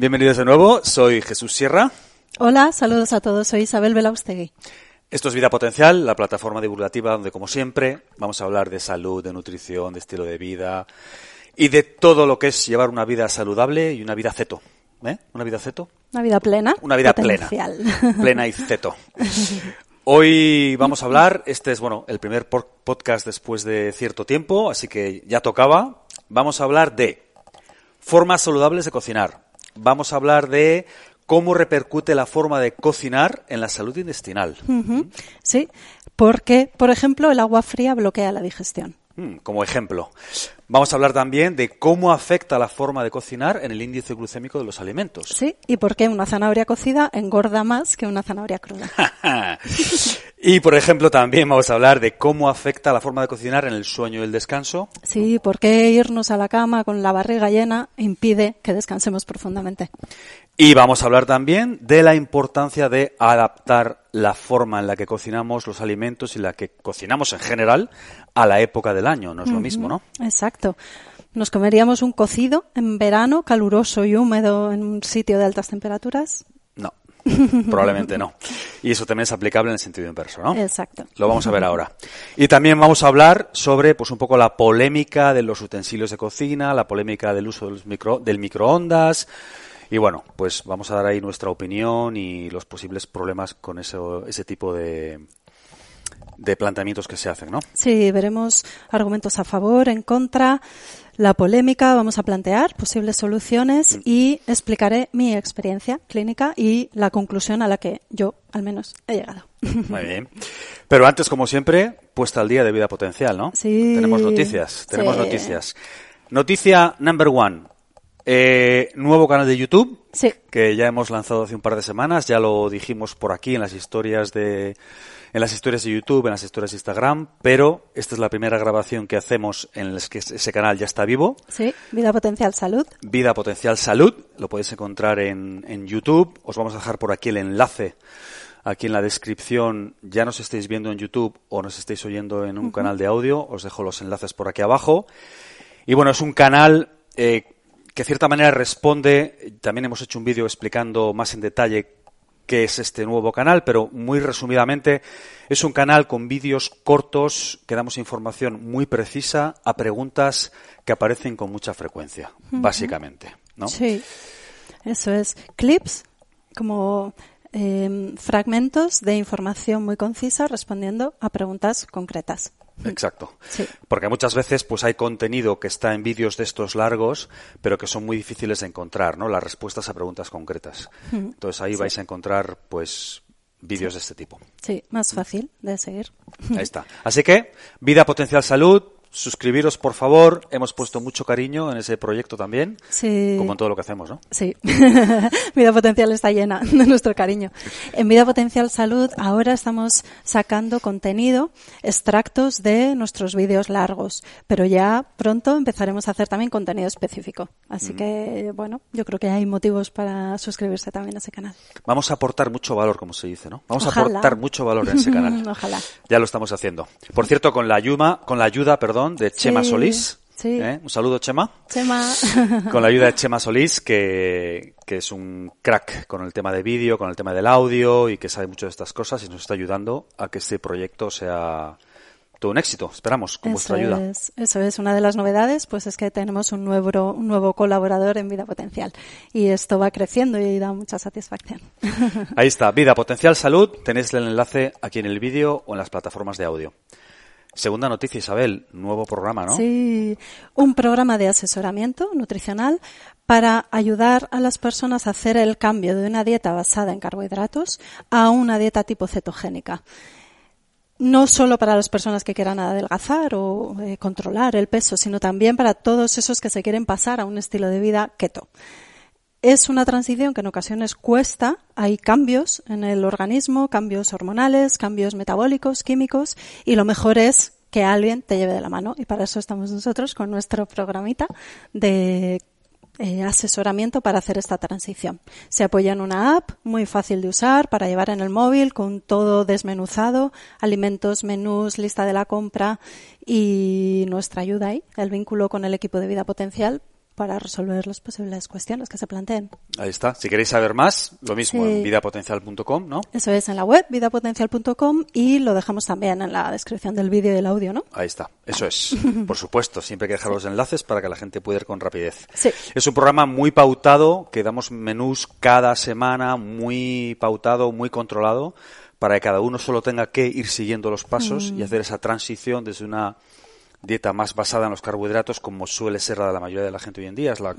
Bienvenidos de nuevo, soy Jesús Sierra. Hola, saludos a todos, soy Isabel Belaustegui. Esto es Vida Potencial, la plataforma divulgativa donde, como siempre, vamos a hablar de salud, de nutrición, de estilo de vida y de todo lo que es llevar una vida saludable y una vida ceto. ¿Eh? ¿Una vida ceto? Una vida plena. Una vida potencial. plena. Plena y ceto. Hoy vamos a hablar, este es, bueno, el primer podcast después de cierto tiempo, así que ya tocaba. Vamos a hablar de formas saludables de cocinar, vamos a hablar de cómo repercute la forma de cocinar en la salud intestinal. Sí, porque, por ejemplo, el agua fría bloquea la digestión. Mm, como ejemplo. Vamos a hablar también de cómo afecta la forma de cocinar en el índice glucémico de los alimentos. Sí, y por qué una zanahoria cocida engorda más que una zanahoria cruda. y, por ejemplo, también vamos a hablar de cómo afecta la forma de cocinar en el sueño y el descanso. Sí, por qué irnos a la cama con la barriga llena impide que descansemos profundamente. Y vamos a hablar también de la importancia de adaptar la forma en la que cocinamos los alimentos y la que cocinamos en general a la época del año. No es lo mismo, ¿no? Exacto. ¿Nos comeríamos un cocido en verano, caluroso y húmedo en un sitio de altas temperaturas? No, probablemente no. Y eso también es aplicable en el sentido inverso, ¿no? Exacto. Lo vamos a ver ahora. Y también vamos a hablar sobre, pues, un poco la polémica de los utensilios de cocina, la polémica del uso del, micro, del microondas, y bueno, pues vamos a dar ahí nuestra opinión y los posibles problemas con eso, ese tipo de, de planteamientos que se hacen, ¿no? Sí, veremos argumentos a favor, en contra, la polémica, vamos a plantear posibles soluciones mm. y explicaré mi experiencia clínica y la conclusión a la que yo, al menos, he llegado. Muy bien. Pero antes, como siempre, puesta al día de vida potencial, ¿no? Sí. Tenemos noticias, tenemos noticias. Noticia number one. Eh, nuevo canal de YouTube. Que ya hemos lanzado hace un par de semanas. Ya lo dijimos por aquí en las historias de, en las historias de YouTube, en las historias de Instagram, pero esta es la primera grabación que hacemos en la que ese canal ya está vivo. Sí, Vida Potencial Salud. Vida Potencial Salud, lo podéis encontrar en, en YouTube. Os vamos a dejar por aquí el enlace, aquí en la descripción. Ya nos estáis viendo en YouTube o nos estáis oyendo en un canal de audio, os dejo los enlaces por aquí abajo. Y bueno, es un canal eh, que de cierta manera responde, también hemos hecho un vídeo explicando más en detalle qué es este nuevo canal, pero muy resumidamente es un canal con vídeos cortos que damos información muy precisa a preguntas que aparecen con mucha frecuencia, básicamente, ¿no? Sí, eso es. Clips como eh, fragmentos de información muy concisa respondiendo a preguntas concretas. Exacto. Porque muchas veces pues hay contenido que está en vídeos de estos largos, pero que son muy difíciles de encontrar, ¿no? Las respuestas a preguntas concretas. Entonces ahí vais a encontrar pues vídeos de este tipo. Sí, más fácil de seguir. Ahí está. Así que, vida potencial salud, suscribiros, por favor. Hemos puesto mucho cariño en ese proyecto también. Sí. Como en todo lo que hacemos, ¿no? Sí. Vida Potencial está llena de nuestro cariño. En Vida Potencial Salud ahora estamos sacando contenido, extractos de nuestros vídeos largos, pero ya pronto empezaremos a hacer también contenido específico. Así que, bueno, yo creo que hay motivos para suscribirse también a ese canal. Vamos a aportar mucho valor, como se dice, ¿no? Vamos a aportar mucho valor en ese canal. Ojalá. Ya lo estamos haciendo. Por cierto, con la ayuda, con la ayuda, perdón, de Chema Solís. ¿eh? Un saludo, Chema. Chema. Con la ayuda de Chema Solís, que, que es un crack con el tema de vídeo, con el tema del audio y que sabe mucho de estas cosas y nos está ayudando a que este proyecto sea todo un éxito, esperamos, con vuestra ayuda. Es, eso es, una de las novedades, pues es que tenemos un nuevo, un nuevo colaborador en Vida Potencial y esto va creciendo y da mucha satisfacción. Ahí está, Vida Potencial Salud, tenéis el enlace aquí en el vídeo o en las plataformas de audio. Segunda noticia, Isabel, nuevo programa, ¿no? Sí, un programa de asesoramiento nutricional para ayudar a las personas a hacer el cambio de una dieta basada en carbohidratos a una dieta tipo cetogénica. No solo para las personas que quieran adelgazar o eh, controlar el peso, sino también para todos esos que se quieren pasar a un estilo de vida keto. Es una transición que en ocasiones cuesta, hay cambios en el organismo, cambios hormonales, cambios metabólicos, químicos, y lo mejor es que alguien te lleve de la mano. Y para eso estamos nosotros con nuestro programita de eh, asesoramiento para hacer esta transición. Se apoya en una app muy fácil de usar para llevar en el móvil con todo desmenuzado, alimentos, menús, lista de la compra y nuestra ayuda ahí, el vínculo con el equipo de vida potencial para resolver las posibles cuestiones que se planteen. Ahí está. Si queréis saber más, lo mismo en vidapotencial.com, ¿no? Eso es en la web, vidapotencial.com y lo dejamos también en la descripción del vídeo y del audio, ¿no? Ahí está. Eso es. Por supuesto, siempre hay que dejar los enlaces para que la gente pueda ir con rapidez. Sí. Es un programa muy pautado, que damos menús cada semana, muy pautado, muy controlado, para que cada uno solo tenga que ir siguiendo los pasos y Mm. hacer esa transición desde una dieta más basada en los carbohidratos, como suele ser la de la mayoría de la gente hoy en día, es la,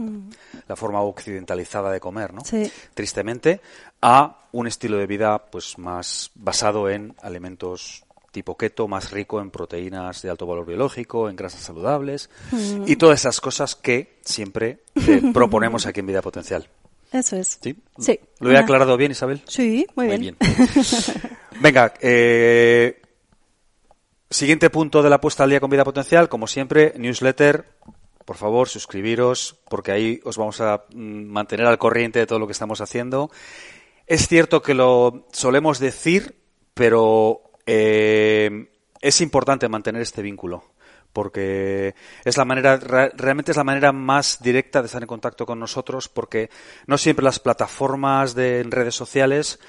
la forma occidentalizada de comer, ¿no? Mm. Sí. Tristemente, a un estilo de vida pues más basado en alimentos tipo keto, más rico en proteínas de alto valor biológico, en grasas saludables Mm. y todas esas cosas que siempre te proponemos aquí en Vida Potencial. Eso es. ¿Sí? Sí. ¿Lo he aclarado bien, Isabel? Sí, muy Muy bien. bien. Venga, eh, siguiente punto de la puesta al día con vida potencial, como siempre, newsletter. Por favor, suscribiros, porque ahí os vamos a mm, mantener al corriente de todo lo que estamos haciendo. Es cierto que lo solemos decir, pero eh, es importante mantener este vínculo porque es la manera re- realmente es la manera más directa de estar en contacto con nosotros porque no siempre las plataformas de redes sociales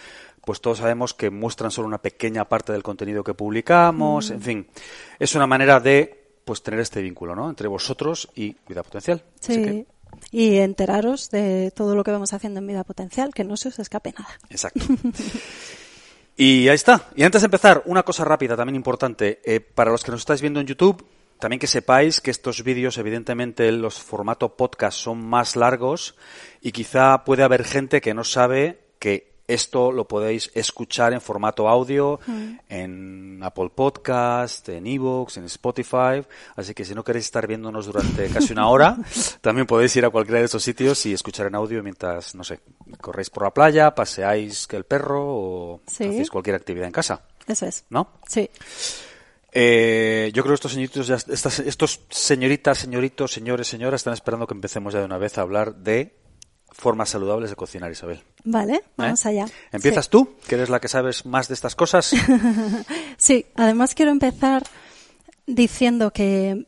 pues todos sabemos que muestran solo una pequeña parte del contenido que publicamos, en fin, es una manera de pues tener este vínculo, ¿no? entre vosotros y Vida Potencial. Así Sí. que, Y enteraros de todo lo que vamos haciendo en Vida Potencial, que no se os escape nada. Exacto. Y ahí está. Y antes de empezar, una cosa rápida, también importante. Eh, para los que nos estáis viendo en YouTube, también que sepáis que estos vídeos, evidentemente, los formato podcast son más largos y quizá puede haber gente que no sabe que esto lo podéis escuchar en formato audio en Apple Podcast, en Evox, en Spotify. Así que si no queréis estar viéndonos durante casi una hora, también podéis ir a cualquiera de estos sitios y escuchar en audio mientras, no sé, corréis por la playa, paseáis el perro o Sí. hacéis cualquier actividad en casa, Eso es. ¿no? Sí. Eh, yo creo que estos señoritos, ya, estas, estos señoritas, señoritos, señores, señoras, están esperando que empecemos ya de una vez a hablar de formas saludables de cocinar, Isabel. Vale, ¿Eh? vamos allá. ¿Empiezas Sí. tú, que eres la que sabes más de estas cosas? Sí, además quiero empezar diciendo que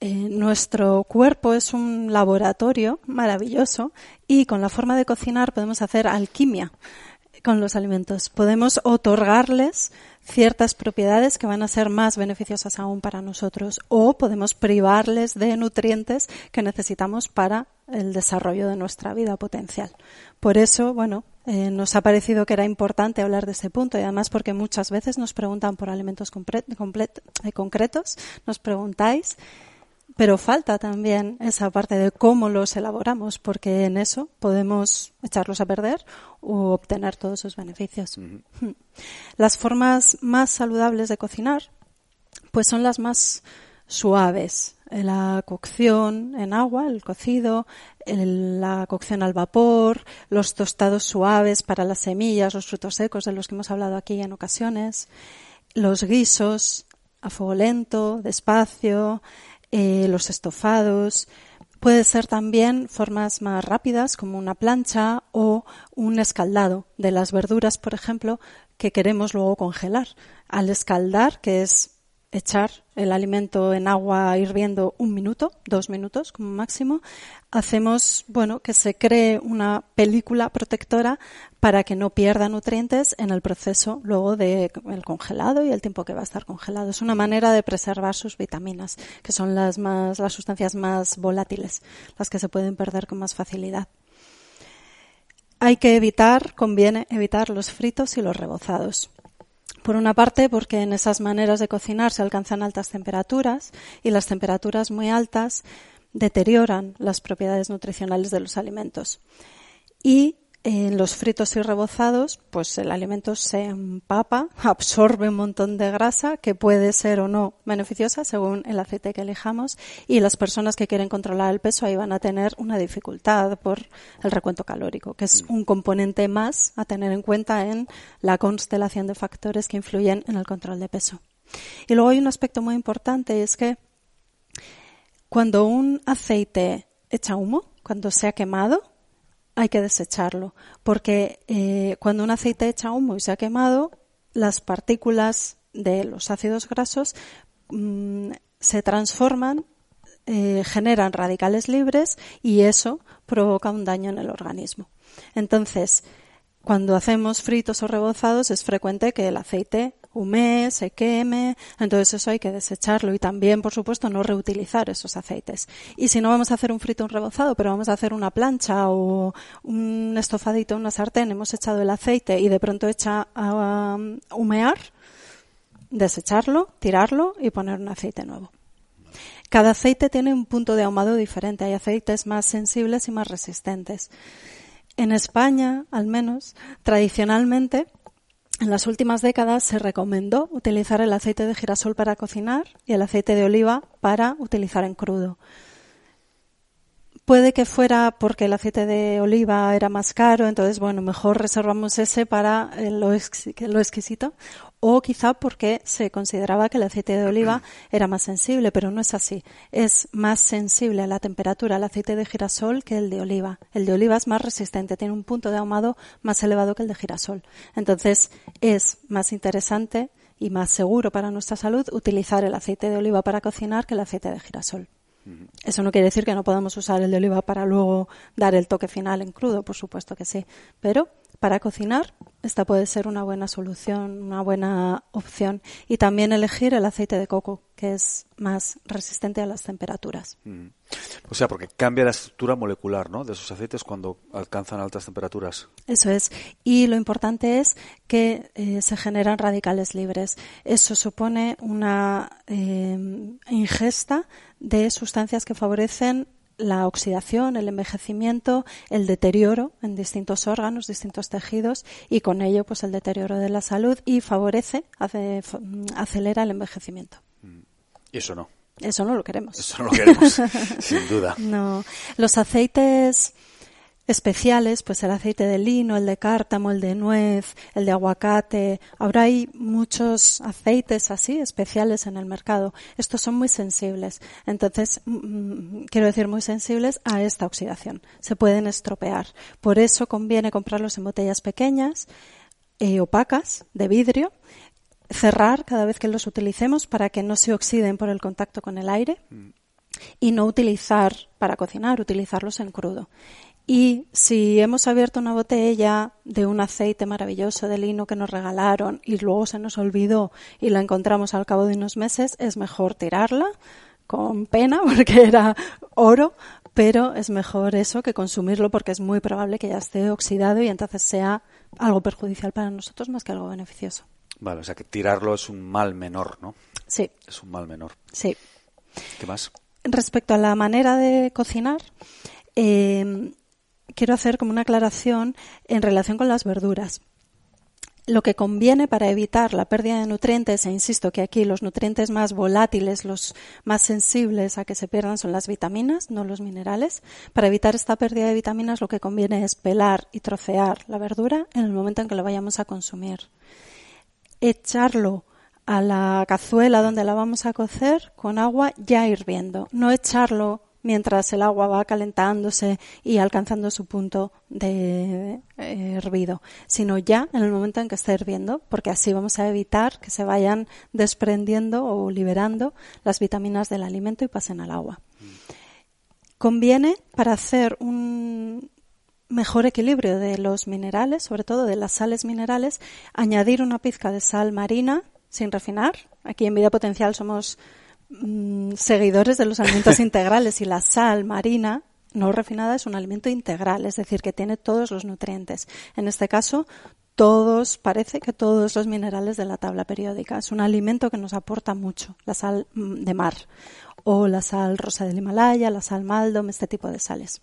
eh, nuestro cuerpo es un laboratorio maravilloso y con la forma de cocinar podemos hacer alquimia con los alimentos. Podemos otorgarles ciertas propiedades que van a ser más beneficiosas aún para nosotros o podemos privarles de nutrientes que necesitamos para el desarrollo de nuestra vida potencial. Por eso, bueno, eh, nos ha parecido que era importante hablar de ese punto y además porque muchas veces nos preguntan por alimentos eh, concretos, nos preguntáis pero falta también esa parte de cómo los elaboramos, porque en eso podemos echarlos a perder o obtener todos sus beneficios. Hmm. Las formas más saludables de cocinar, pues son las más suaves. La cocción en agua, el cocido, el- la cocción al vapor, los tostados suaves para las semillas, los frutos secos de los que hemos hablado aquí en ocasiones, los guisos a fuego lento, despacio, eh, los estofados. Puede ser también formas más rápidas como una plancha o un escaldado de las verduras, por ejemplo, que queremos luego congelar. Al escaldar, que es echar el alimento en agua hirviendo un minuto, dos minutos como máximo, hacemos, bueno, que se cree una película protectora para que no pierda nutrientes en el proceso luego de el congelado y el tiempo que va a estar congelado. Es una manera de preservar sus vitaminas, que son las más, las sustancias más volátiles, las que se pueden perder con más facilidad. Hay que evitar, conviene evitar los fritos y los rebozados. Por una parte, porque en esas maneras de cocinar se alcanzan altas temperaturas y las temperaturas muy altas deterioran las propiedades nutricionales de los alimentos. Y en los fritos y rebozados, pues el alimento se empapa, absorbe un montón de grasa que puede ser o no beneficiosa según el aceite que elijamos y las personas que quieren controlar el peso ahí van a tener una dificultad por el recuento calórico, que es un componente más a tener en cuenta en la constelación de factores que influyen en el control de peso. Y luego hay un aspecto muy importante, es que cuando un aceite echa humo, cuando se ha quemado, hay que desecharlo, porque eh, cuando un aceite echa humo y se ha quemado, las partículas de los ácidos grasos mmm, se transforman eh, generan radicales libres y eso provoca un daño en el organismo. Entonces, cuando hacemos fritos o rebozados es frecuente que el aceite humee, se queme, entonces eso hay que desecharlo y también, por supuesto, no reutilizar esos aceites. Y si no vamos a hacer un frito un rebozado, pero vamos a hacer una plancha o un estofadito una sartén, hemos echado el aceite y de pronto echa a um, humear, desecharlo, tirarlo y poner un aceite nuevo. Cada aceite tiene un punto de ahumado diferente. Hay aceites más sensibles y más resistentes. En España, al menos, tradicionalmente, en las últimas décadas se recomendó utilizar el aceite de girasol para cocinar y el aceite de oliva para utilizar en crudo. Puede que fuera porque el aceite de oliva era más caro, entonces, bueno, mejor reservamos ese para lo, exquisito, o quizá porque se consideraba que el aceite de oliva era más sensible, pero no es así. Es más sensible a la temperatura el aceite de girasol que el de oliva. El de oliva es más resistente, tiene un punto de ahumado más elevado que el de girasol. Entonces, es más interesante y más seguro para nuestra salud utilizar el aceite de oliva para cocinar que el aceite de girasol. Eso no quiere decir que no podamos usar el de oliva para luego dar el toque final en crudo, por supuesto que sí. Pero para cocinar, esta puede ser una buena solución, una buena opción. Y también elegir el aceite de coco, que es más resistente a las temperaturas. O sea, porque cambia la estructura molecular ¿no? de esos aceites cuando alcanzan altas temperaturas. Eso es. Y lo importante es que eh, se generan radicales libres. Eso supone una eh, ingesta de sustancias que favorecen la oxidación, el envejecimiento, el deterioro en distintos órganos, distintos tejidos y con ello pues el deterioro de la salud y favorece, acelera el envejecimiento. Y eso no. Eso no lo queremos. Eso no lo queremos, sin duda. No. Los aceites especiales, pues el aceite de lino, el de cártamo, el de nuez, el de aguacate. Ahora hay muchos aceites así especiales en el mercado. Estos son muy sensibles. Entonces, mm, mm, quiero decir muy sensibles a esta oxidación. Se pueden estropear. Por eso conviene comprarlos en botellas pequeñas, eh, opacas, de vidrio, cerrar cada vez que los utilicemos para que no se oxiden por el contacto con el aire mm. y no utilizar para cocinar, utilizarlos en crudo. Y si hemos abierto una botella de un aceite maravilloso de lino que nos regalaron y luego se nos olvidó y la encontramos al cabo de unos meses, es mejor tirarla con pena porque era oro, pero es mejor eso que consumirlo porque es muy probable que ya esté oxidado y entonces sea algo perjudicial para nosotros más que algo beneficioso. Vale, o sea que tirarlo es un mal menor, ¿no? Sí. Es un mal menor. Sí. ¿Qué más? Respecto a la manera de cocinar, eh, quiero hacer como una aclaración en relación con las verduras. Lo que conviene para evitar la pérdida de nutrientes, e insisto que aquí los nutrientes más volátiles, los más sensibles a que se pierdan son las vitaminas, no los minerales. Para evitar esta pérdida de vitaminas lo que conviene es pelar y trocear la verdura en el momento en que lo vayamos a consumir. Echarlo a la cazuela donde la vamos a cocer con agua ya hirviendo, no echarlo mientras el agua va calentándose y alcanzando su punto de hervido, sino ya en el momento en que esté hirviendo, porque así vamos a evitar que se vayan desprendiendo o liberando las vitaminas del alimento y pasen al agua. Conviene para hacer un mejor equilibrio de los minerales, sobre todo de las sales minerales, añadir una pizca de sal marina sin refinar. Aquí en Vida Potencial somos Mm, seguidores de los alimentos integrales y la sal marina no refinada es un alimento integral, es decir, que tiene todos los nutrientes. En este caso, todos, parece que todos los minerales de la tabla periódica. Es un alimento que nos aporta mucho, la sal mm, de mar o la sal rosa del Himalaya, la sal maldom, este tipo de sales.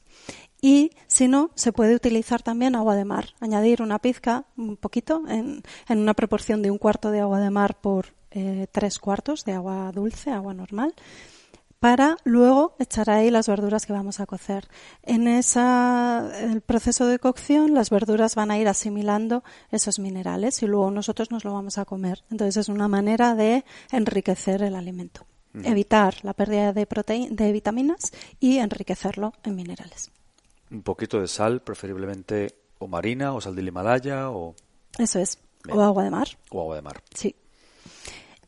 Y si no, se puede utilizar también agua de mar. Añadir una pizca, un poquito, en, en una proporción de un cuarto de agua de mar por eh, tres cuartos de agua dulce, agua normal, para luego echar ahí las verduras que vamos a cocer. En esa, el proceso de cocción, las verduras van a ir asimilando esos minerales y luego nosotros nos lo vamos a comer. Entonces es una manera de enriquecer el alimento. Evitar la pérdida de, de vitaminas y enriquecerlo en minerales. Un poquito de sal, preferiblemente o marina o sal del Himalaya o... Eso es. O agua de mar. O agua de mar. Sí.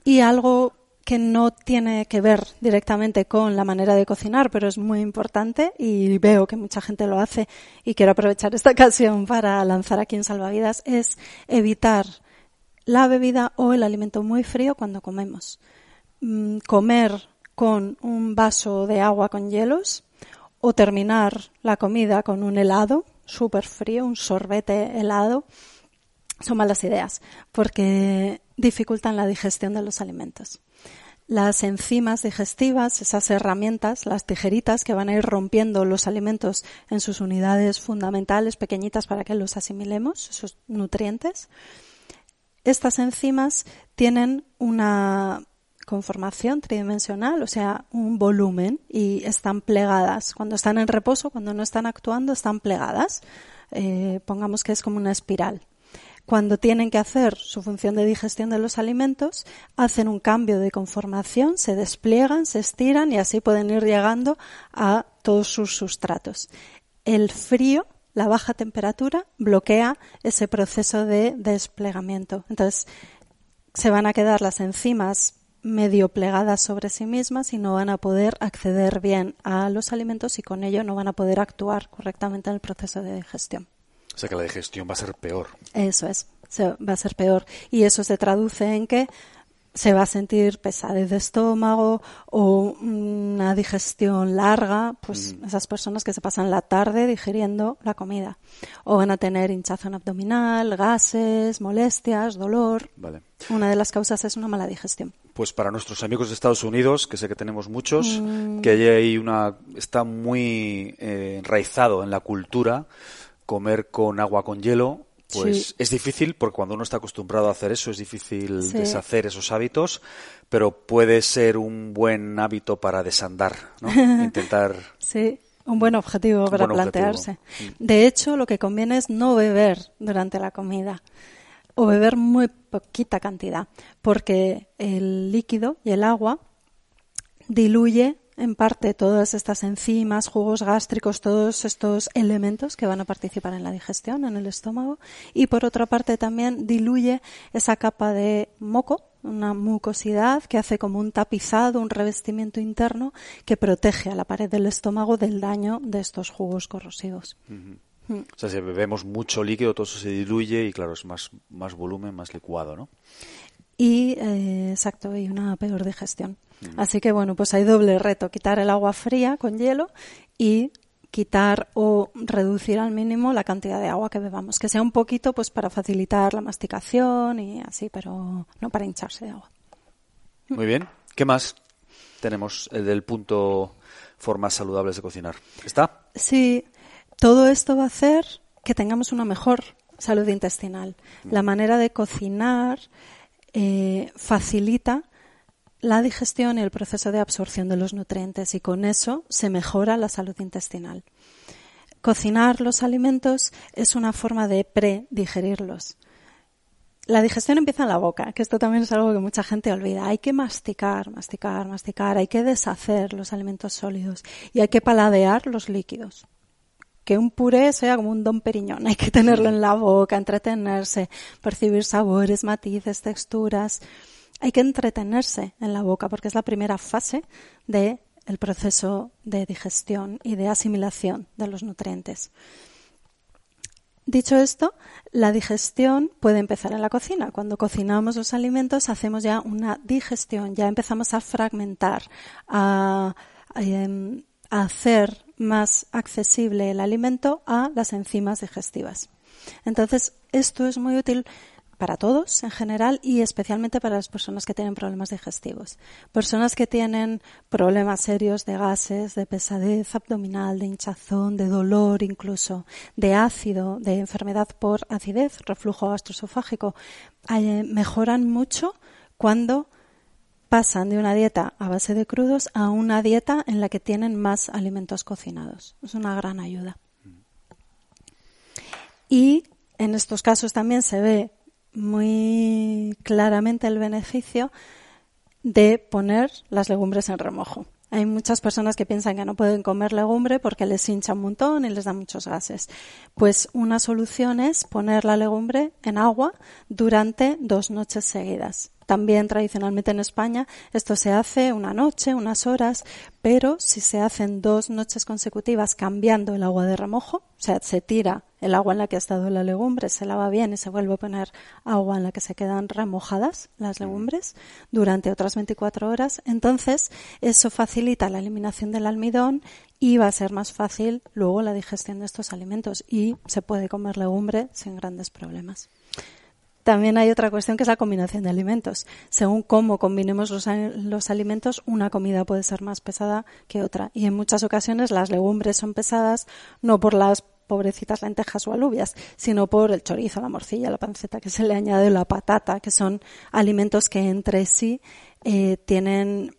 Y algo que no tiene que ver directamente con la manera de cocinar, pero es muy importante y veo que mucha gente lo hace y quiero aprovechar esta ocasión para lanzar aquí en Salvavidas, es evitar la bebida o el alimento muy frío cuando comemos. Mm, comer con un vaso de agua con hielos o terminar la comida con un helado súper frío, un sorbete helado, son malas ideas porque dificultan la digestión de los alimentos las enzimas digestivas, esas herramientas, las tijeritas que van a ir rompiendo los alimentos en sus unidades fundamentales pequeñitas para que los asimilemos, esos nutrientes. Estas enzimas tienen una conformación tridimensional, o sea, un volumen y están plegadas. Cuando están en reposo, cuando no están actuando, están plegadas. Eh, pongamos que es como una espiral cuando tienen que hacer su función de digestión de los alimentos, hacen un cambio de conformación, se despliegan, se estiran y así pueden ir llegando a todos sus sustratos. El frío, la baja temperatura, bloquea ese proceso de desplegamiento. Entonces, se van a quedar las enzimas medio plegadas sobre sí mismas y no van a poder acceder bien a los alimentos y con ello no van a poder actuar correctamente en el proceso de digestión. O sea que la digestión va a ser peor. Eso es, va a ser peor. Y eso se traduce en que se va a sentir pesadez de estómago o una digestión larga, pues mm. esas personas que se pasan la tarde digiriendo la comida. O van a tener hinchazón abdominal, gases, molestias, dolor. Vale. Una de las causas es una mala digestión. Pues para nuestros amigos de Estados Unidos, que sé que tenemos muchos, mm. que hay una está muy eh, enraizado en la cultura comer con agua con hielo, pues es difícil porque cuando uno está acostumbrado a hacer eso es difícil deshacer esos hábitos, pero puede ser un buen hábito para desandar, ¿no? Intentar. Sí. Un buen objetivo para plantearse. Mm. De hecho, lo que conviene es no beber durante la comida o beber muy poquita cantidad, porque el líquido y el agua diluye en parte todas estas enzimas, jugos gástricos, todos estos elementos que van a participar en la digestión en el estómago y por otra parte también diluye esa capa de moco, una mucosidad que hace como un tapizado, un revestimiento interno que protege a la pared del estómago del daño de estos jugos corrosivos. O sea, si bebemos mucho líquido, todo eso se diluye y, claro, es más, más volumen, más licuado, ¿no? Y, eh, exacto, y una peor digestión. Así que bueno, pues hay doble reto, quitar el agua fría con hielo y quitar o reducir al mínimo la cantidad de agua que bebamos, que sea un poquito pues para facilitar la masticación y así, pero no para hincharse de agua. Muy bien. ¿Qué más tenemos el del punto formas saludables de cocinar? ¿Está? Sí, todo esto va a hacer que tengamos una mejor salud intestinal. La manera de cocinar eh, facilita la digestión y el proceso de absorción de los nutrientes y con eso se mejora la salud intestinal. Cocinar los alimentos es una forma de predigerirlos. La digestión empieza en la boca, que esto también es algo que mucha gente olvida. Hay que masticar, masticar, masticar, hay que deshacer los alimentos sólidos y hay que paladear los líquidos. Que un puré sea como un don periñón, hay que tenerlo en la boca, entretenerse, percibir sabores, matices, texturas hay que entretenerse en la boca porque es la primera fase del proceso de digestión y de asimilación de los nutrientes. Dicho esto, la digestión puede empezar en la cocina. Cuando cocinamos los alimentos hacemos ya una digestión, ya empezamos a fragmentar, a, em, a hacer más accesible el alimento a las enzimas digestivas. Entonces, esto es muy útil para todos en general y especialmente para las personas que tienen problemas digestivos. Personas que tienen problemas serios de gases, de pesadez abdominal, de hinchazón, de dolor incluso, de ácido, de enfermedad por acidez, reflujo gastroesofágico, eh, mejoran mucho cuando pasan de una dieta a base de crudos a una dieta en la que tienen más alimentos cocinados. Es una gran ayuda. Y en estos casos también se ve muy claramente el beneficio de poner las legumbres en remojo. Hay muchas personas que piensan que no pueden comer legumbre porque les hincha un montón y les da muchos gases. Pues una solución es poner la legumbre en agua durante dos noches seguidas. También tradicionalmente en España esto se hace una noche, unas horas, pero si se hacen dos noches consecutivas cambiando el agua de remojo, o sea, se tira el agua en la que ha estado la legumbre, se lava bien y se vuelve a poner agua en la que se quedan remojadas las legumbres durante otras 24 horas, entonces eso facilita la eliminación del almidón y va a ser más fácil luego la digestión de estos alimentos y se puede comer legumbre sin grandes problemas. También hay otra cuestión que es la combinación de alimentos. Según cómo combinemos los, los, alimentos, una comida puede ser más pesada que otra. Y en muchas ocasiones las legumbres son pesadas no por las pobrecitas lentejas o alubias, sino por el chorizo, la morcilla, la panceta que se le añade, la patata, que son alimentos que entre sí eh, tienen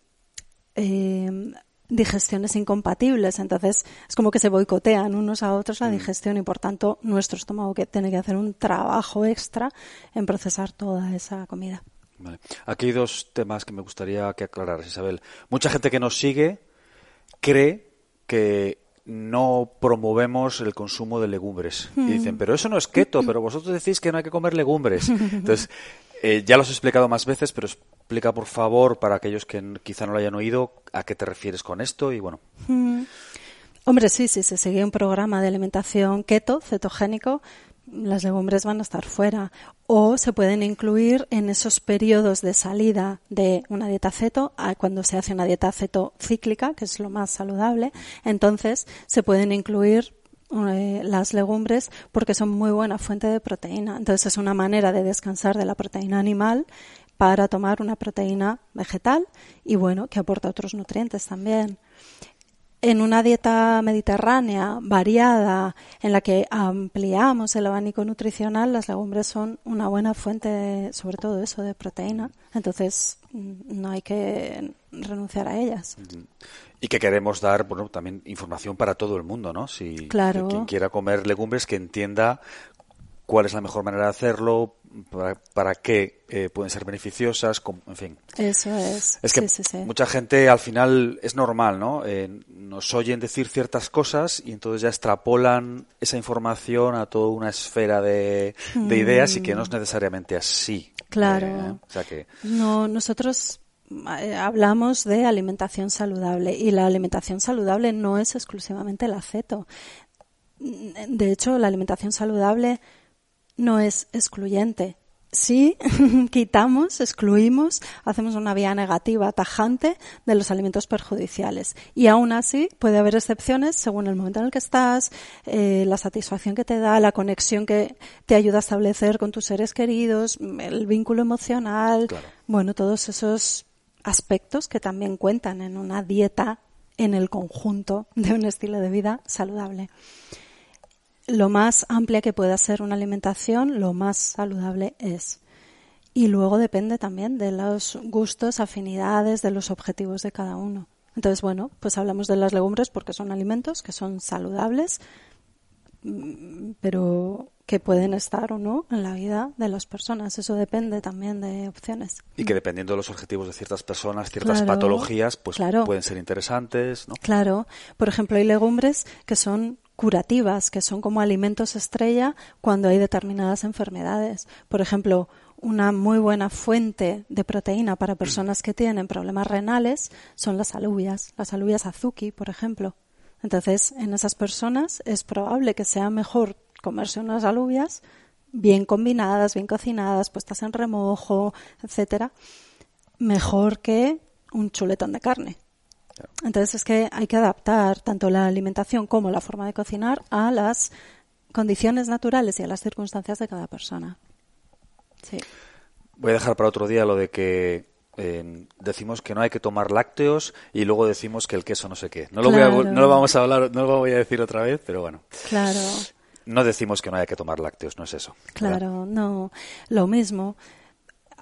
eh, digestiones incompatibles. Entonces, es como que se boicotean unos a otros la mm. digestión y, por tanto, nuestro estómago que tiene que hacer un trabajo extra en procesar toda esa comida. Aquí hay dos temas que me gustaría que aclararas, Isabel. Mucha gente que nos sigue cree que no promovemos el consumo de legumbres. Y dicen, mm. pero eso no es keto, pero vosotros decís que no hay que comer legumbres. Entonces, eh, ya los he explicado más veces, pero explica por favor para aquellos que quizá no lo hayan oído a qué te refieres con esto y bueno. Mm. Hombre, sí, sí, se sigue un programa de alimentación keto, cetogénico, las legumbres van a estar fuera o se pueden incluir en esos periodos de salida de una dieta ceto, cuando se hace una dieta ceto cíclica, que es lo más saludable, entonces se pueden incluir eh, las legumbres porque son muy buena fuente de proteína. Entonces es una manera de descansar de la proteína animal para tomar una proteína vegetal y bueno, que aporta otros nutrientes también. En una dieta mediterránea variada, en la que ampliamos el abanico nutricional, las legumbres son una buena fuente, sobre todo eso, de proteína. Entonces, no hay que renunciar a ellas. Y que queremos dar, bueno, también información para todo el mundo, ¿no? Si quien quiera comer legumbres que entienda cuál es la mejor manera de hacerlo, para, qué eh, pueden ser beneficiosas, en fin. Eso es. Es que mucha gente al final es normal, ¿no? Eh, nos oyen decir ciertas cosas y entonces ya extrapolan esa información a toda una esfera de, ideas y que no es necesariamente así. Claro. Eh, o sea que... No, nosotros hablamos de alimentación saludable y la alimentación saludable no es exclusivamente el aceto. De hecho, la alimentación saludable no es excluyente. Sí, quitamos, excluimos, hacemos una vía negativa tajante de los alimentos perjudiciales. Y aún así puede haber excepciones según el momento en el que estás, eh, la satisfacción que te da, la conexión que te ayuda a establecer con tus seres queridos, el vínculo emocional, bueno, todos esos aspectos que también cuentan en una dieta en el conjunto de un estilo de vida saludable lo más amplia que pueda ser una alimentación, lo más saludable es. Y luego depende también de los gustos, afinidades, de los objetivos de cada uno. Entonces, bueno, pues hablamos de las legumbres porque son alimentos que son saludables, mm, pero que pueden estar o no en la vida de las personas. Eso depende también de opciones. Y que dependiendo de los objetivos de ciertas personas, ciertas patologías, pues pueden ser interesantes, ¿no? Claro. Por ejemplo, hay legumbres que son curativas, que son como alimentos estrella cuando hay determinadas enfermedades. Por ejemplo, una muy buena fuente de proteína para personas que tienen problemas renales son las alubias, las alubias azuki, por ejemplo. Entonces, en esas personas es probable que sea mejor comerse unas alubias bien combinadas, bien cocinadas, puestas en remojo, etcétera, mejor que un chuletón de carne. Entonces es que hay que adaptar tanto la alimentación como la forma de cocinar a las condiciones naturales y a las circunstancias de cada persona. Sí. Voy a dejar para otro día lo de que eh, decimos que no hay que tomar lácteos y luego decimos que el queso no sé qué. No lo, no lo vamos a hablar, no lo voy a decir otra vez, pero bueno. Claro. No decimos que no haya que tomar lácteos, no es eso. Claro, no. Lo mismo.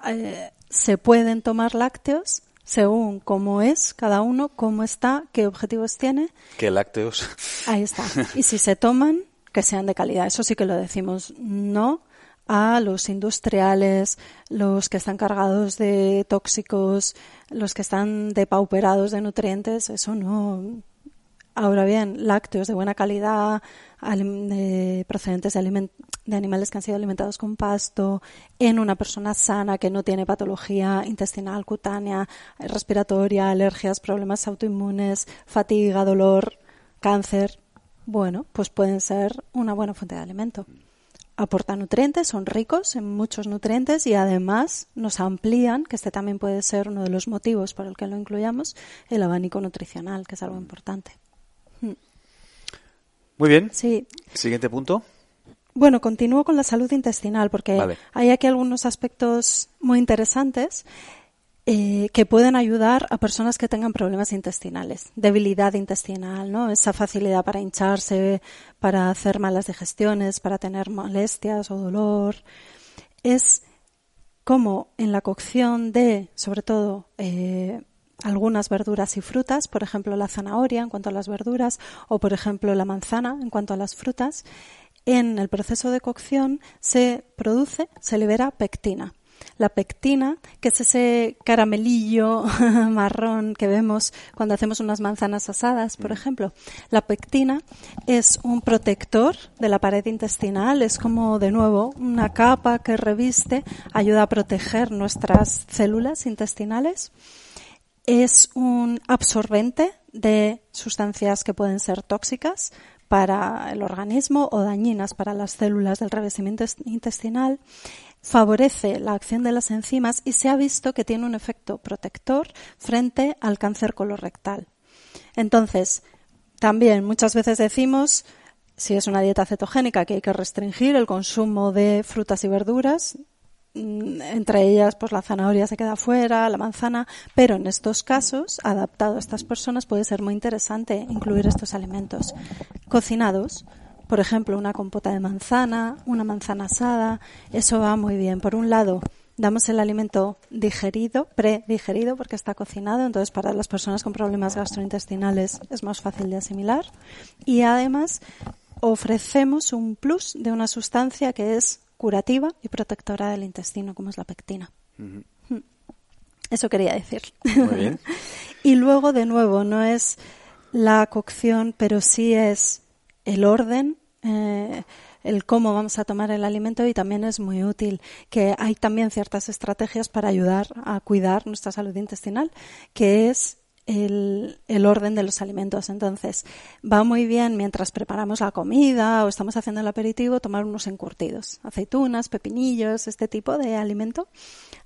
Eh, se pueden tomar lácteos según cómo es cada uno, cómo está, qué objetivos tiene. ¿Qué lácteos? Ahí está. Y si se toman, que sean de calidad. Eso sí que lo decimos. No a los industriales, los que están cargados de tóxicos, los que están depauperados de nutrientes, eso no. Ahora bien, lácteos de buena calidad, procedentes de, de animales que han sido alimentados con pasto, en una persona sana que no tiene patología intestinal, cutánea, respiratoria, alergias, problemas autoinmunes, fatiga, dolor, cáncer, bueno, pues pueden ser una buena fuente de alimento. Aportan nutrientes, son ricos en muchos nutrientes y además nos amplían, que este también puede ser uno de los motivos por el que lo incluyamos, el abanico nutricional, que es algo importante. Muy bien. Sí. Siguiente punto. Bueno, continúo con la salud intestinal porque hay aquí algunos aspectos muy interesantes eh, que pueden ayudar a personas que tengan problemas intestinales, debilidad intestinal, ¿no? Esa facilidad para hincharse, para hacer malas digestiones, para tener molestias o dolor. Es como en la cocción de, sobre todo, eh, algunas verduras y frutas, por ejemplo la zanahoria en cuanto a las verduras o por ejemplo la manzana en cuanto a las frutas, en el proceso de cocción se produce, se libera pectina la pectina, que es ese caramelillo marrón que vemos cuando hacemos unas manzanas asadas, por mm. ejemplo. La pectina es un protector de la pared intestinal, es como, de nuevo, una capa que reviste, ayuda a proteger nuestras células intestinales. Es un absorbente de sustancias que pueden ser tóxicas para el organismo o dañinas para las células del revestimiento intestinal favorece la acción de las enzimas y se ha visto que tiene un efecto protector frente al cáncer colorectal. Entonces, también muchas veces decimos, si es una dieta cetogénica, que hay que restringir el consumo de frutas y verduras, entre ellas pues la zanahoria se queda fuera, la manzana, pero en estos casos, adaptado a estas personas, puede ser muy interesante incluir estos alimentos cocinados por ejemplo, una compota de manzana, una manzana asada, eso va muy bien. Por un lado, damos el alimento digerido, predigerido, porque está cocinado, entonces para las personas con problemas gastrointestinales es más fácil de asimilar. Y además ofrecemos un plus de una sustancia que es curativa y protectora del intestino, como es la pectina. Hmm. Eso quería decir. Muy bien. y luego, de nuevo, no es la cocción, pero sí es el orden, eh, el cómo vamos a tomar el alimento y también es muy útil que hay también ciertas estrategias para ayudar a cuidar nuestra salud intestinal, que es el, orden de los alimentos. Entonces, va muy bien mientras preparamos la comida o estamos haciendo el aperitivo tomar unos encurtidos, aceitunas, pepinillos, este tipo de alimento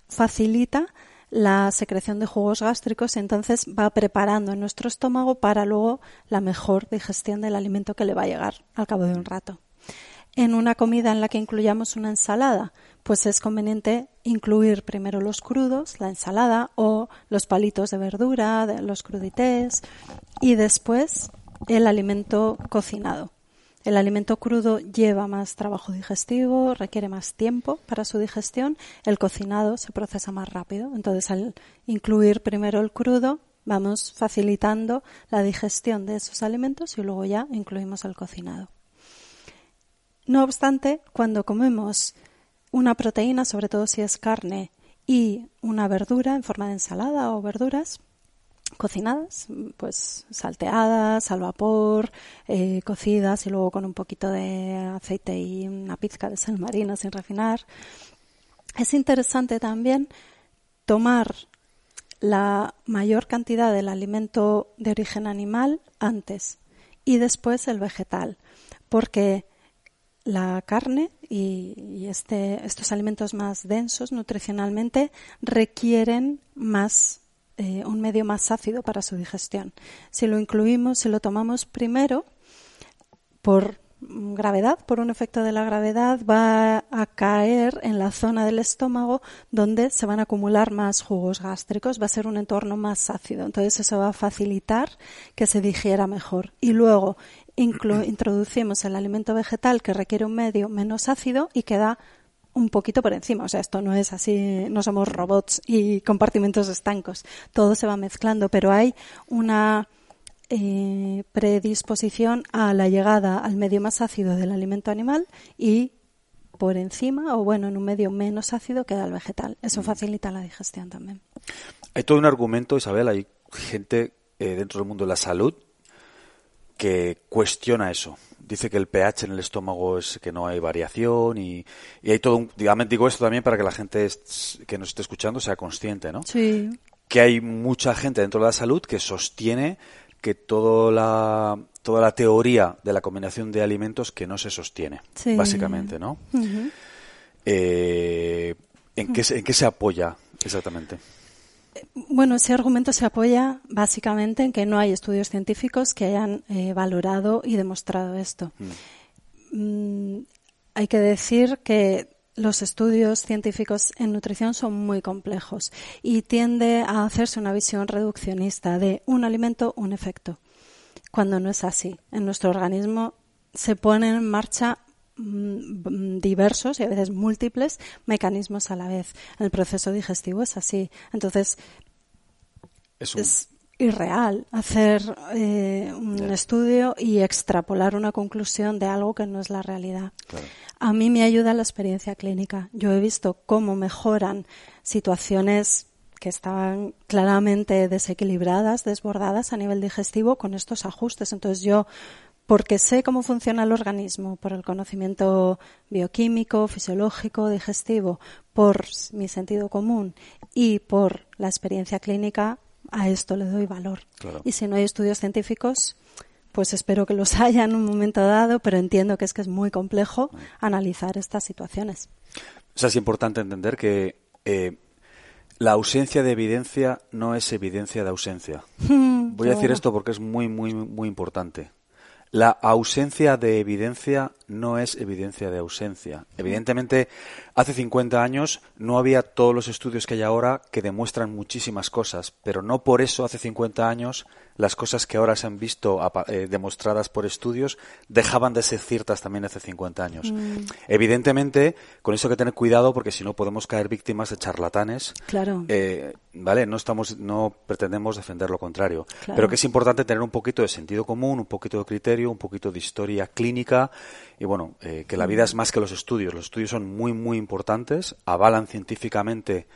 facilita la secreción de jugos gástricos, entonces va preparando en nuestro estómago para luego la mejor digestión del alimento que le va a llegar al cabo de un rato. En una comida en la que incluyamos una ensalada, pues es conveniente incluir primero los crudos, la ensalada o los palitos de verdura, los crudités y después el alimento cocinado. El alimento crudo lleva más trabajo digestivo, requiere más tiempo para su digestión. El cocinado se procesa más rápido. Entonces, al incluir primero el crudo, vamos facilitando la digestión de esos alimentos y luego ya incluimos el cocinado. No obstante, cuando comemos una proteína, sobre todo si es carne, y una verdura en forma de ensalada o verduras, cocinadas, pues salteadas, al vapor, eh, cocidas y luego con un poquito de aceite y una pizca de sal marina sin refinar. Es interesante también tomar la mayor cantidad del alimento de origen animal antes y después el vegetal, porque la carne y, este, estos alimentos más densos nutricionalmente requieren más eh, un medio más ácido para su digestión. Si lo incluimos, si lo tomamos primero, por gravedad, por un efecto de la gravedad, va a caer en la zona del estómago donde se van a acumular más jugos gástricos, va a ser un entorno más ácido. Entonces eso va a facilitar que se digiera mejor. Y luego introducimos el alimento vegetal que requiere un medio menos ácido y queda un poquito por encima. O sea, esto no es así, no somos robots y compartimentos estancos. Todo se va mezclando, pero hay una eh, predisposición a la llegada al medio más ácido del alimento animal y por encima o bueno, en un medio menos ácido que el vegetal. Eso mm. facilita la digestión también. Hay todo un argumento, Isabel, hay gente eh, dentro del mundo de la salud que cuestiona eso. Dice que el pH en el estómago es que no hay variación y, hay todo un... Digamos, digo esto también para que la gente que nos esté escuchando sea consciente, ¿no? Sí. Que hay mucha gente dentro de la salud que sostiene que toda la, toda la teoría de la combinación de alimentos que no se sostiene, básicamente, ¿no? Eh, ¿en, qué, ¿En qué se apoya exactamente? Bueno, ese argumento se apoya básicamente en que no hay estudios científicos que hayan eh, valorado y demostrado esto. Mm. Mm, hay que decir que los estudios científicos en nutrición son muy complejos y tiende a hacerse una visión reduccionista de un alimento, un efecto, cuando no es así. En nuestro organismo se ponen en marcha diversos y a veces múltiples mecanismos a la vez. El proceso digestivo es así. Entonces, es, irreal hacer eh, un estudio y extrapolar una conclusión de algo que no es la realidad. A mí me ayuda la experiencia clínica. Yo he visto cómo mejoran situaciones que estaban claramente desequilibradas, desbordadas a nivel digestivo con estos ajustes. Entonces yo porque sé cómo funciona el organismo, por el conocimiento bioquímico, fisiológico, digestivo, por mi sentido común y por la experiencia clínica, a esto le doy valor. Y si no hay estudios científicos, pues espero que los haya en un momento dado, pero entiendo que es que es muy complejo analizar estas situaciones. O sea, es importante entender que eh, la ausencia de evidencia no es evidencia de ausencia. Voy a decir esto porque es muy, muy, muy importante. La ausencia de evidencia no es evidencia de ausencia. Evidentemente, hace 50 años no había todos los estudios que hay ahora que demuestran muchísimas cosas, pero no por eso hace 50 años las cosas que ahora se han visto eh, demostradas por estudios dejaban de ser ciertas también hace 50 años. Mm. Evidentemente, con eso hay que tener cuidado porque si no podemos caer víctimas de charlatanes. Claro. Eh, vale, no estamos, no pretendemos defender lo contrario, pero que es importante tener un poquito de sentido común, un poquito de criterio, un poquito de historia clínica y bueno, eh, que la vida es más que los estudios. Los estudios son muy, muy importantes, avalan científicamente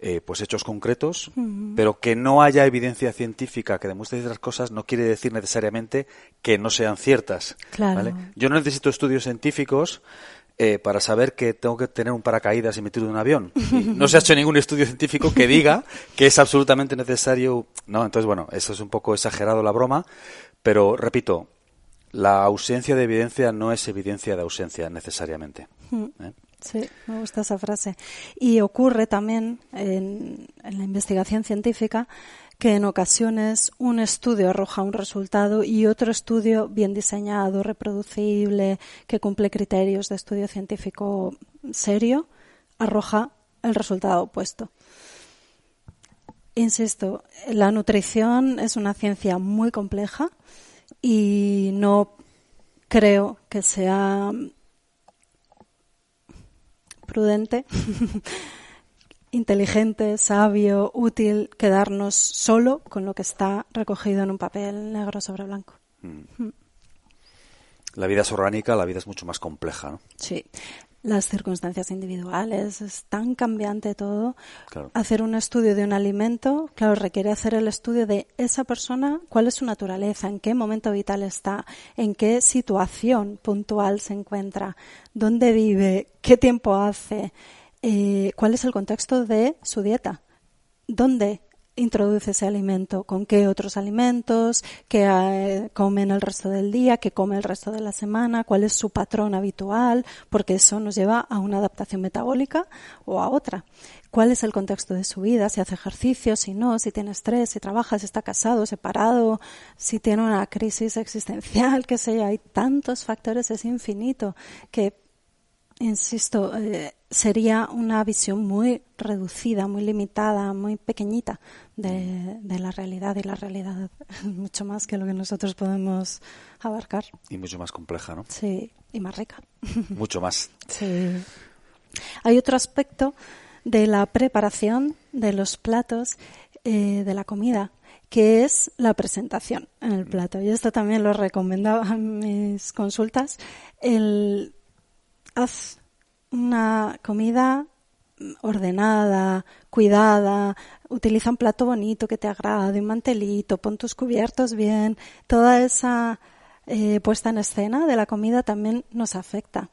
eh, pues hechos concretos, pero que no haya evidencia científica que demuestre ciertas cosas no quiere decir necesariamente que no sean ciertas. Yo no necesito estudios científicos eh, para saber que tengo que tener un paracaídas y meterlo en un avión. no se ha hecho ningún estudio científico que diga que es absolutamente necesario. No, entonces bueno, eso es un poco exagerado la broma, pero repito, la ausencia de evidencia no es evidencia de ausencia necesariamente. ¿eh? Sí, me gusta esa frase. Y ocurre también en, la investigación científica que en ocasiones un estudio arroja un resultado y otro estudio bien diseñado, reproducible, que cumple criterios de estudio científico serio, arroja el resultado opuesto. Insisto, la nutrición es una ciencia muy compleja y no creo que sea prudente, inteligente, sabio, útil quedarnos solo con lo que está recogido en un papel negro sobre blanco. Mm. La vida es orgánica, la vida es mucho más compleja. ¿no? Sí las circunstancias individuales, es tan cambiante todo. Hacer un estudio de un alimento, claro, requiere hacer el estudio de esa persona, cuál es su naturaleza, en qué momento vital está, en qué situación puntual se encuentra, dónde vive, qué tiempo hace, eh, cuál es el contexto de su dieta, dónde introduce ese alimento, con qué otros alimentos, qué eh, comen el resto del día, qué come el resto de la semana, cuál es su patrón habitual, porque eso nos lleva a una adaptación metabólica o a otra. ¿Cuál es el contexto de su vida? Si hace ejercicio, si no, si tiene estrés, si trabaja, si está casado, separado, si tiene una crisis existencial, qué sé yo. Hay tantos factores, es infinito, que insisto, eh, sería una visión muy reducida, muy limitada, muy pequeñita de, la realidad y la realidad mucho más que lo que nosotros podemos abarcar. Y mucho más compleja, ¿no? Sí, y más rica. Mucho más. Sí. Hay otro aspecto de la preparación de los platos eh, de la comida que es la presentación en el plato. Y esto también lo recomendaba en mis consultas. El haz una comida ordenada, cuidada, utiliza un plato bonito que te agrade, un mantelito, pon tus cubiertos bien, toda esa eh, puesta en escena de la comida también nos afecta.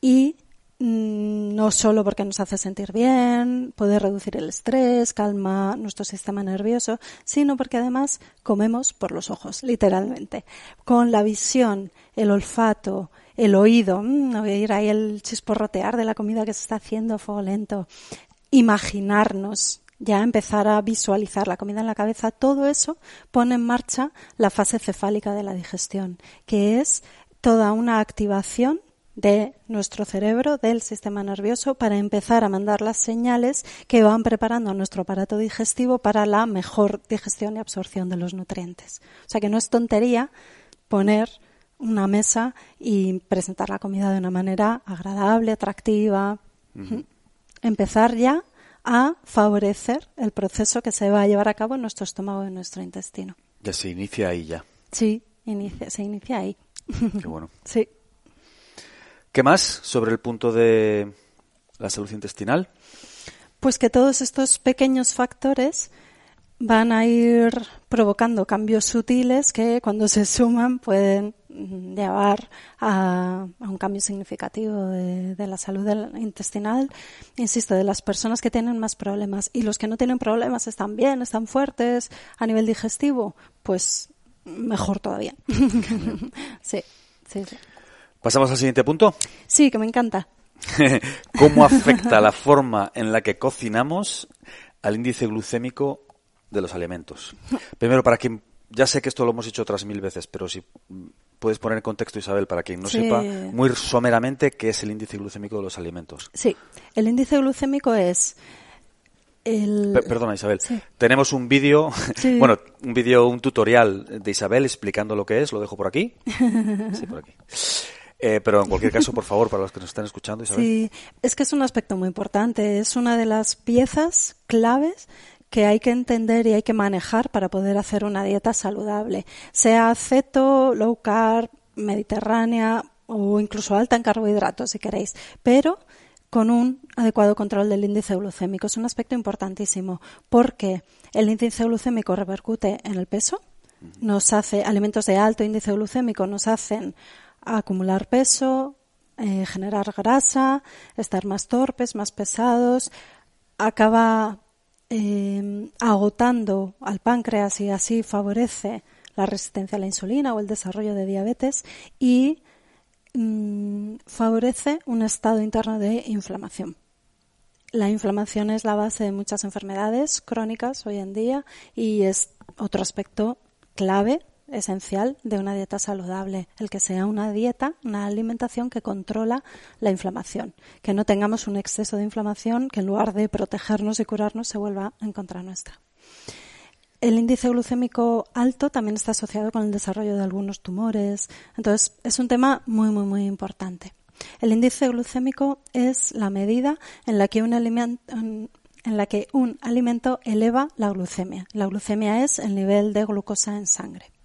Y mm, no solo porque nos hace sentir bien, puede reducir el estrés, calma nuestro sistema nervioso, sino porque además comemos por los ojos, literalmente. Con la visión, el olfato, el oído, mmm, oír ahí el chisporrotear de la comida que se está haciendo a fuego lento, imaginarnos, ya empezar a visualizar la comida en la cabeza, todo eso pone en marcha la fase cefálica de la digestión, que es toda una activación de nuestro cerebro, del sistema nervioso, para empezar a mandar las señales que van preparando a nuestro aparato digestivo para la mejor digestión y absorción de los nutrientes. O sea que no es tontería poner una mesa y presentar la comida de una manera agradable, atractiva. Empezar ya a favorecer el proceso que se va a llevar a cabo en nuestro estómago y en nuestro intestino. Ya se inicia ahí ya. Sí, inicia, se inicia ahí. Qué bueno. sí. ¿Qué más sobre el punto de la salud intestinal? Pues que todos estos pequeños factores van a ir provocando cambios sutiles que cuando se suman pueden llevar a, un cambio significativo de, la salud intestinal, insisto, de las personas que tienen más problemas y los que no tienen problemas están bien, están fuertes a nivel digestivo, pues mejor todavía. sí, sí, sí. ¿Pasamos al siguiente punto? Sí, que me encanta. ¿Cómo afecta la forma en la que cocinamos al índice glucémico de los alimentos? Primero, para quien ya sé que esto lo hemos hecho otras mil veces, pero si puedes poner en contexto, Isabel, para quien no sepa muy someramente qué es el índice glucémico de los alimentos. Sí, el índice glucémico es el... perdona, Isabel. Tenemos un vídeo, bueno, un vídeo, un tutorial de Isabel explicando lo que es, lo dejo por aquí. Sí, por aquí. Eh, pero en cualquier caso, por favor, para los que nos están escuchando, Isabel. Sí, es que es un aspecto muy importante, es una de las piezas claves que hay que entender y hay que manejar para poder hacer una dieta saludable, sea ceto, low carb, mediterránea o incluso alta en carbohidratos si queréis, pero con un adecuado control del índice glucémico. Es un aspecto importantísimo porque el índice glucémico repercute en el peso, nos hace alimentos de alto índice glucémico nos hacen acumular peso, eh, generar grasa, estar más torpes, más pesados, acaba eh, agotando al páncreas y así favorece la resistencia a la insulina o el desarrollo de diabetes y mm, favorece un estado interno de inflamación. La inflamación es la base de muchas enfermedades crónicas hoy en día y es otro aspecto clave esencial de una dieta saludable, el que sea una dieta, una alimentación que controla la inflamación, que no tengamos un exceso de inflamación que en lugar de protegernos y curarnos se vuelva en contra nuestra. El índice glucémico alto también está asociado con el desarrollo de algunos tumores, entonces es un tema muy muy muy importante. El índice glucémico es la medida en la que un alimento en la que un alimento eleva la glucemia. La glucemia es el nivel de glucosa en sangre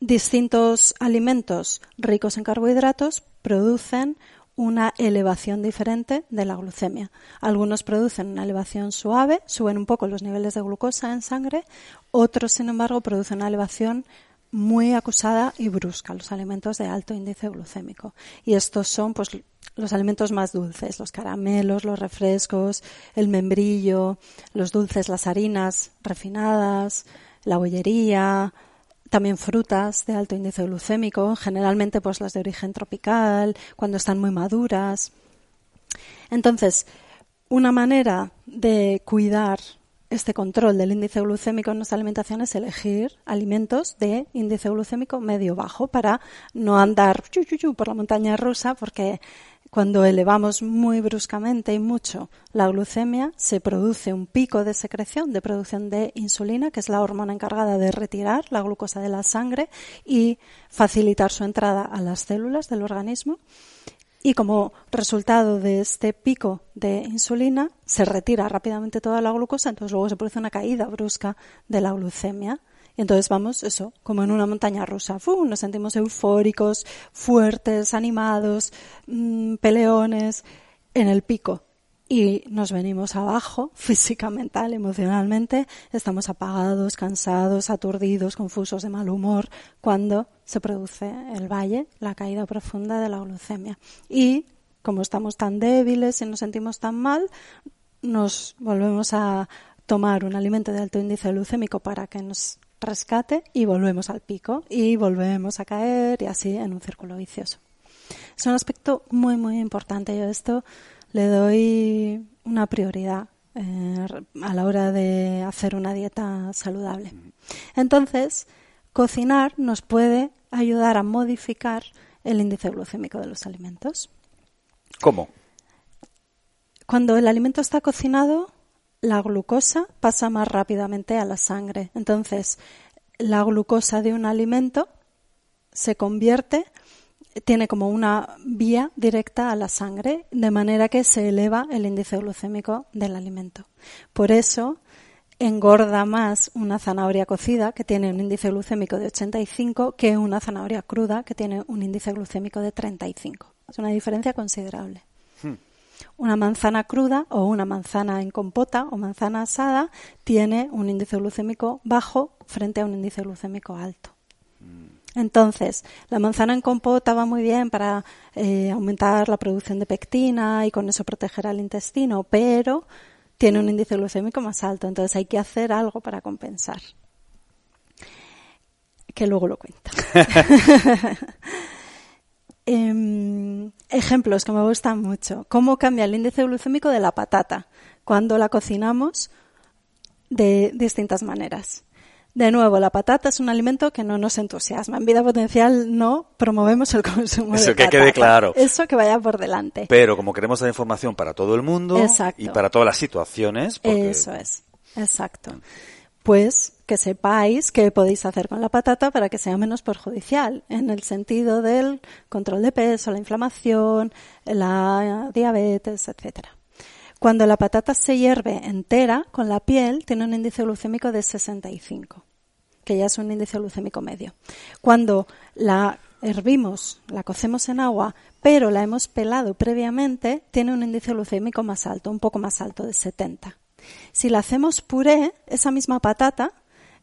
distintos alimentos ricos en carbohidratos producen una elevación diferente de la glucemia. Algunos producen una elevación suave, suben un poco los niveles de glucosa en sangre, otros, sin embargo, producen una elevación muy acusada y brusca, los alimentos de alto índice glucémico. Y estos son pues los alimentos más dulces, los caramelos, los refrescos, el membrillo, los dulces, las harinas refinadas, la bollería, también frutas de alto índice glucémico, generalmente pues las de origen tropical, cuando están muy maduras. Entonces, una manera de cuidar este control del índice glucémico en nuestra alimentación es elegir alimentos de índice glucémico medio bajo para no andar por la montaña rusa porque cuando elevamos muy bruscamente y mucho la glucemia, se produce un pico de secreción, de producción de insulina, que es la hormona encargada de retirar la glucosa de la sangre y facilitar su entrada a las células del organismo. Y como resultado de este pico de insulina, se retira rápidamente toda la glucosa, entonces luego se produce una caída brusca de la glucemia Y entonces vamos, eso, como en una montaña rusa. ¡Fu! Nos sentimos eufóricos, fuertes, animados, mm, peleones, en el pico. Y nos venimos abajo, física, mental, emocionalmente. Estamos apagados, cansados, aturdidos, confusos, de mal humor, cuando se produce el valle, la caída profunda de la glucemia. Y como estamos tan débiles y nos sentimos tan mal, nos volvemos a tomar un alimento de alto índice glucémico para que nos rescate y volvemos al pico y volvemos a caer y así en un círculo vicioso. Es un aspecto muy, muy importante. Yo esto le doy una prioridad eh, a la hora de hacer una dieta saludable. Entonces, cocinar nos puede ayudar a modificar el índice glucémico de los alimentos. ¿Cómo? Cuando el alimento está cocinado, la glucosa pasa más rápidamente a la sangre. Entonces, la glucosa de un alimento se convierte, tiene como una vía directa a la sangre, de manera que se eleva el índice glucémico del alimento. Por eso, engorda más una zanahoria cocida, que tiene un índice glucémico de 85, que una zanahoria cruda, que tiene un índice glucémico de 35. Es una diferencia considerable. Hmm. Una manzana cruda o una manzana en compota o manzana asada tiene un índice glucémico bajo frente a un índice glucémico alto. Mm. Entonces, la manzana en compota va muy bien para eh, aumentar la producción de pectina y con eso proteger al intestino, pero tiene un índice glucémico más alto, entonces hay que hacer algo para compensar. Que luego lo cuento. Em, ejemplos que me gustan mucho. ¿Cómo cambia el índice glucémico de la patata cuando la cocinamos de distintas maneras? De nuevo, la patata es un alimento que no nos entusiasma. En vida potencial no promovemos el consumo Eso de que quede claro. Eso que vaya por delante. Pero como queremos dar información para todo el mundo y para todas las situaciones. Eso es, exacto. Pues que sepáis qué podéis hacer con la patata para que sea menos perjudicial, en el sentido del control de peso, la inflamación, la diabetes, etcétera. Cuando la patata se hierve entera con la piel, tiene un índice glucémico de 65, que ya es un índice glucémico medio. Cuando la hervimos, la cocemos en agua, pero la hemos pelado previamente, tiene un índice glucémico más alto, un poco más alto, de 70. Si la hacemos puré, esa misma patata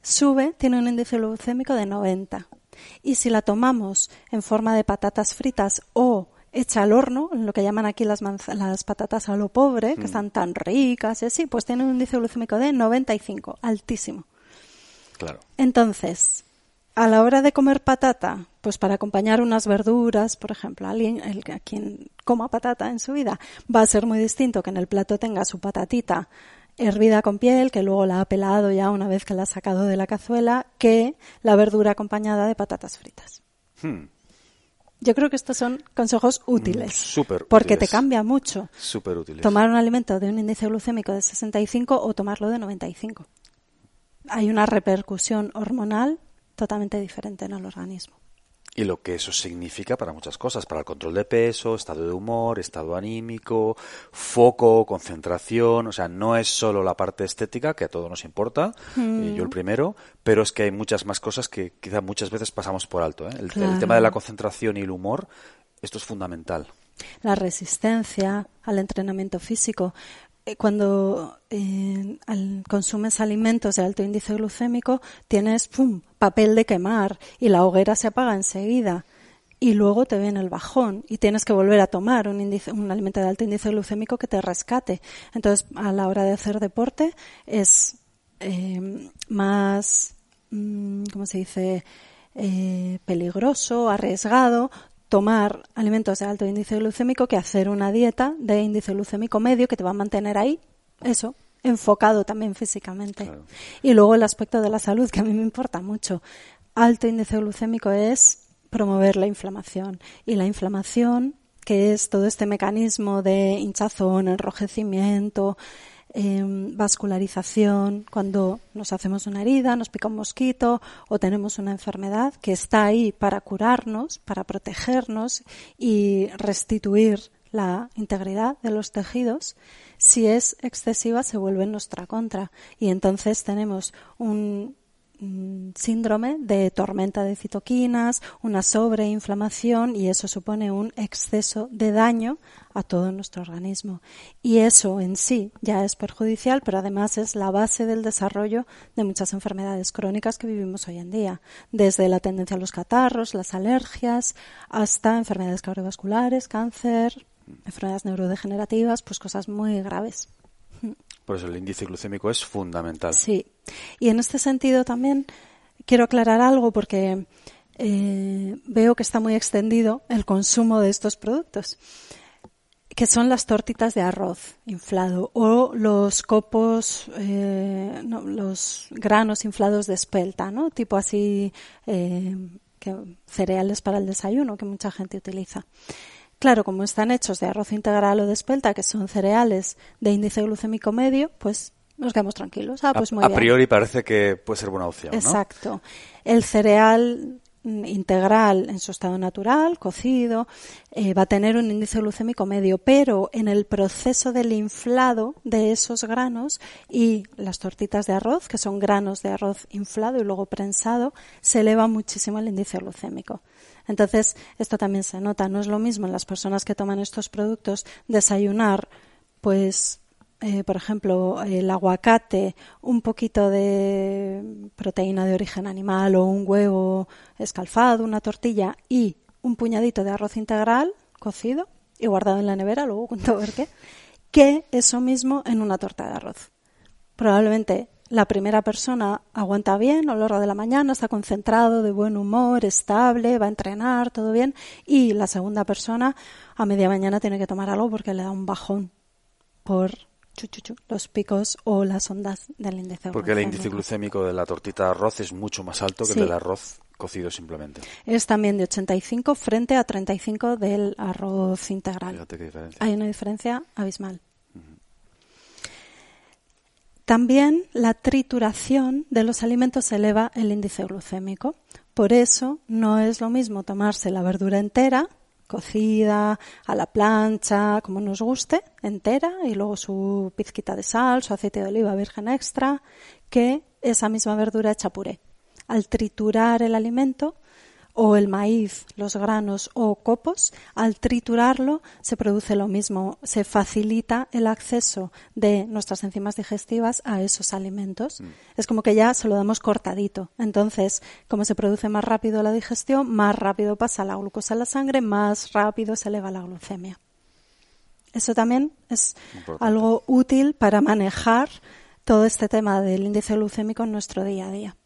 sube, tiene un índice glucémico de 90. Y si la tomamos en forma de patatas fritas o hecha al horno, lo que llaman aquí las, las patatas a lo pobre, que mm. están tan ricas y así, pues tiene un índice glucémico de 95, altísimo. Claro. Entonces, a la hora de comer patata, pues para acompañar unas verduras, por ejemplo, alguien el, a quien coma patata en su vida, va a ser muy distinto que en el plato tenga su patatita hervida con piel, que luego la ha pelado ya una vez que la ha sacado de la cazuela, que la verdura acompañada de patatas fritas. Hmm. Yo creo que estos son consejos mm, útiles. Súper Porque te cambia mucho. Súper útiles. Tomar un alimento de un índice glucémico de 65 o tomarlo de 95. Hay una repercusión hormonal totalmente diferente en el organismo. Y lo que eso significa para muchas cosas, para el control de peso, estado de humor, estado anímico, foco, concentración, o sea, no es solo la parte estética, que a todos nos importa, y yo el mm. primero, pero es que hay muchas más cosas que quizá muchas veces pasamos por alto. ¿eh? El, el tema de la concentración y el humor, esto es fundamental. La resistencia al entrenamiento físico. Eh, cuando eh, consumes alimentos de alto índice glucémico, tienes pum, papel de quemar y la hoguera se apaga enseguida. Y luego te viene el bajón y tienes que volver a tomar un, índice, un alimento de alto índice glucémico que te rescate. Entonces, a la hora de hacer deporte es eh, más, mm, ¿cómo se dice? peligroso, arriesgado, tomar alimentos de alto índice glucémico que hacer una dieta de índice glucémico medio que te va a mantener ahí, eso, enfocado también físicamente. Y luego el aspecto de la salud, que a mí me importa mucho. Alto índice glucémico es promover la inflamación. Y la inflamación, que es todo este mecanismo de hinchazón, enrojecimiento, Em, vascularización, cuando nos hacemos una herida, nos pica un mosquito o tenemos una enfermedad que está ahí para curarnos, para protegernos y restituir la integridad de los tejidos, si es excesiva se vuelve en nuestra contra. Y entonces tenemos un síndrome de tormenta de citoquinas, una sobreinflamación y eso supone un exceso de daño a todo nuestro organismo. Y eso en sí ya es perjudicial, pero además es la base del desarrollo de muchas enfermedades crónicas que vivimos hoy en día, desde la tendencia a los catarros, las alergias, hasta enfermedades cardiovasculares, cáncer, enfermedades neurodegenerativas, pues cosas muy graves. Por eso el índice glucémico es fundamental. Sí. Y en este sentido también quiero aclarar algo porque eh, veo que está muy extendido el consumo de estos productos que son las tortitas de arroz inflado o los copos, eh, los granos inflados de espelta, ¿no? Tipo así, eh, que, cereales para el desayuno que mucha gente utiliza. Claro, como están hechos de arroz integral o de espelta, que son cereales de índice glucémico medio, pues nos quedamos tranquilos. Ah, pues a, priori parece que puede ser buena opción. Exacto. El cereal integral en su estado natural, cocido, eh, va a tener un índice glucémico medio, pero en el proceso del inflado de esos granos y las tortitas de arroz, que son granos de arroz inflado y luego prensado, se eleva muchísimo el índice glucémico. Entonces, esto también se nota. No es lo mismo en las personas que toman estos productos desayunar, pues, eh, por ejemplo, el aguacate, un poquito de proteína de origen animal o un huevo escalfado, una tortilla y un puñadito de arroz integral cocido y guardado en la nevera, luego cuento ver qué, que eso mismo en una torta de arroz. Probablemente la primera persona aguanta bien a lo largo de la mañana, está concentrado, de buen humor, estable, va a entrenar, todo bien. Y la segunda persona a media mañana tiene que tomar algo porque le da un bajón por los picos o las ondas del índice Porque el índice glucémico de la tortita de arroz es mucho más alto que el del arroz cocido simplemente. Es también de 85 frente a 35 del arroz integral. Fíjate qué diferencia. Hay una diferencia abismal. También la trituración de los alimentos eleva el índice glucémico. Por eso no es lo mismo tomarse la verdura entera, cocida, a la plancha, como nos guste, entera, y luego su pizquita de sal, su aceite de oliva virgen extra, que esa misma verdura hecha puré. Al triturar el alimento, o el maíz, los granos o copos, al triturarlo se produce lo mismo, se facilita el acceso de nuestras enzimas digestivas a esos alimentos. Mm. Es como que ya se lo damos cortadito. Entonces, como se produce más rápido la digestión, más rápido pasa la glucosa a la sangre, más rápido se eleva la glucemia. Eso también es algo útil para manejar todo este tema del índice glucémico en nuestro día a día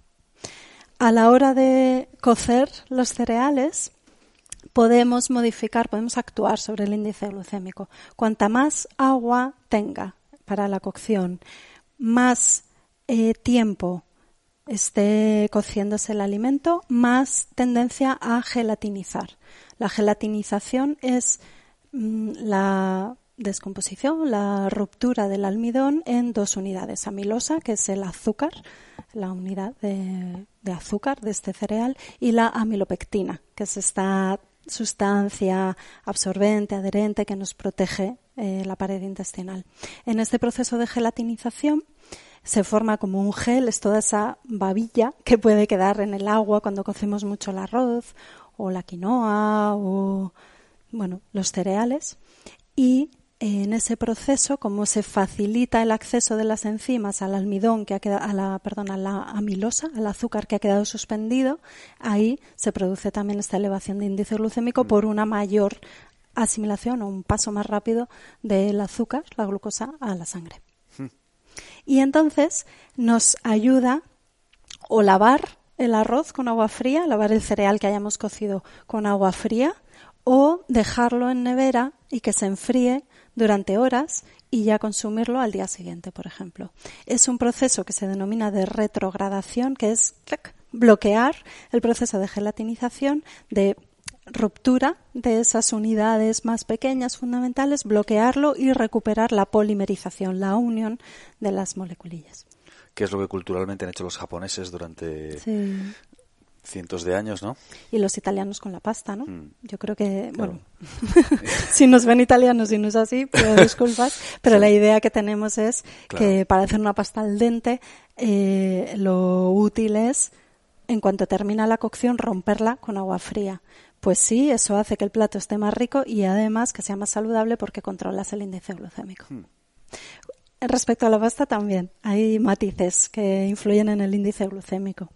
a la hora de cocer los cereales, podemos modificar, podemos actuar sobre el índice glucémico. Cuanta más agua tenga para la cocción, más eh, tiempo esté cociéndose el alimento, más tendencia a gelatinizar. La gelatinización es mm, la descomposición, la ruptura del almidón en dos unidades. Amilosa, que es el azúcar, la unidad de, azúcar de este cereal, y la amilopectina, que es esta sustancia absorbente, adherente, que nos protege eh, la pared intestinal. En este proceso de gelatinización se forma como un gel, es toda esa babilla que puede quedar en el agua cuando cocemos mucho el arroz o la quinoa o bueno, los cereales y en ese proceso, como se facilita el acceso de las enzimas al almidón que ha quedado, a la, perdón, a la amilosa, al azúcar que ha quedado suspendido, ahí se produce también esta elevación de índice glucémico por una mayor asimilación o un paso más rápido del azúcar, la glucosa, a la sangre. Hmm. Y entonces nos ayuda o lavar el arroz con agua fría, lavar el cereal que hayamos cocido con agua fría, o dejarlo en nevera y que se enfríe durante horas y ya consumirlo al día siguiente, por ejemplo. Es un proceso que se denomina de retrogradación, que es bloquear el proceso de gelatinización, de ruptura de esas unidades más pequeñas fundamentales, bloquearlo y recuperar la polimerización, la unión de las moleculillas. Que es lo que culturalmente han hecho los japoneses durante cientos de años, ¿no? Y los italianos con la pasta, ¿no? Mm. Yo creo que, bueno, si nos ven italianos y no es así, pido disculpas, pero la idea que tenemos es que para hacer una pasta al dente eh, lo útil es, en cuanto termina la cocción, romperla con agua fría. Pues sí, eso hace que el plato esté más rico y además que sea más saludable porque controlas el índice glucémico. Hmm. Respecto a la pasta también, hay matices que influyen en el índice glucémico.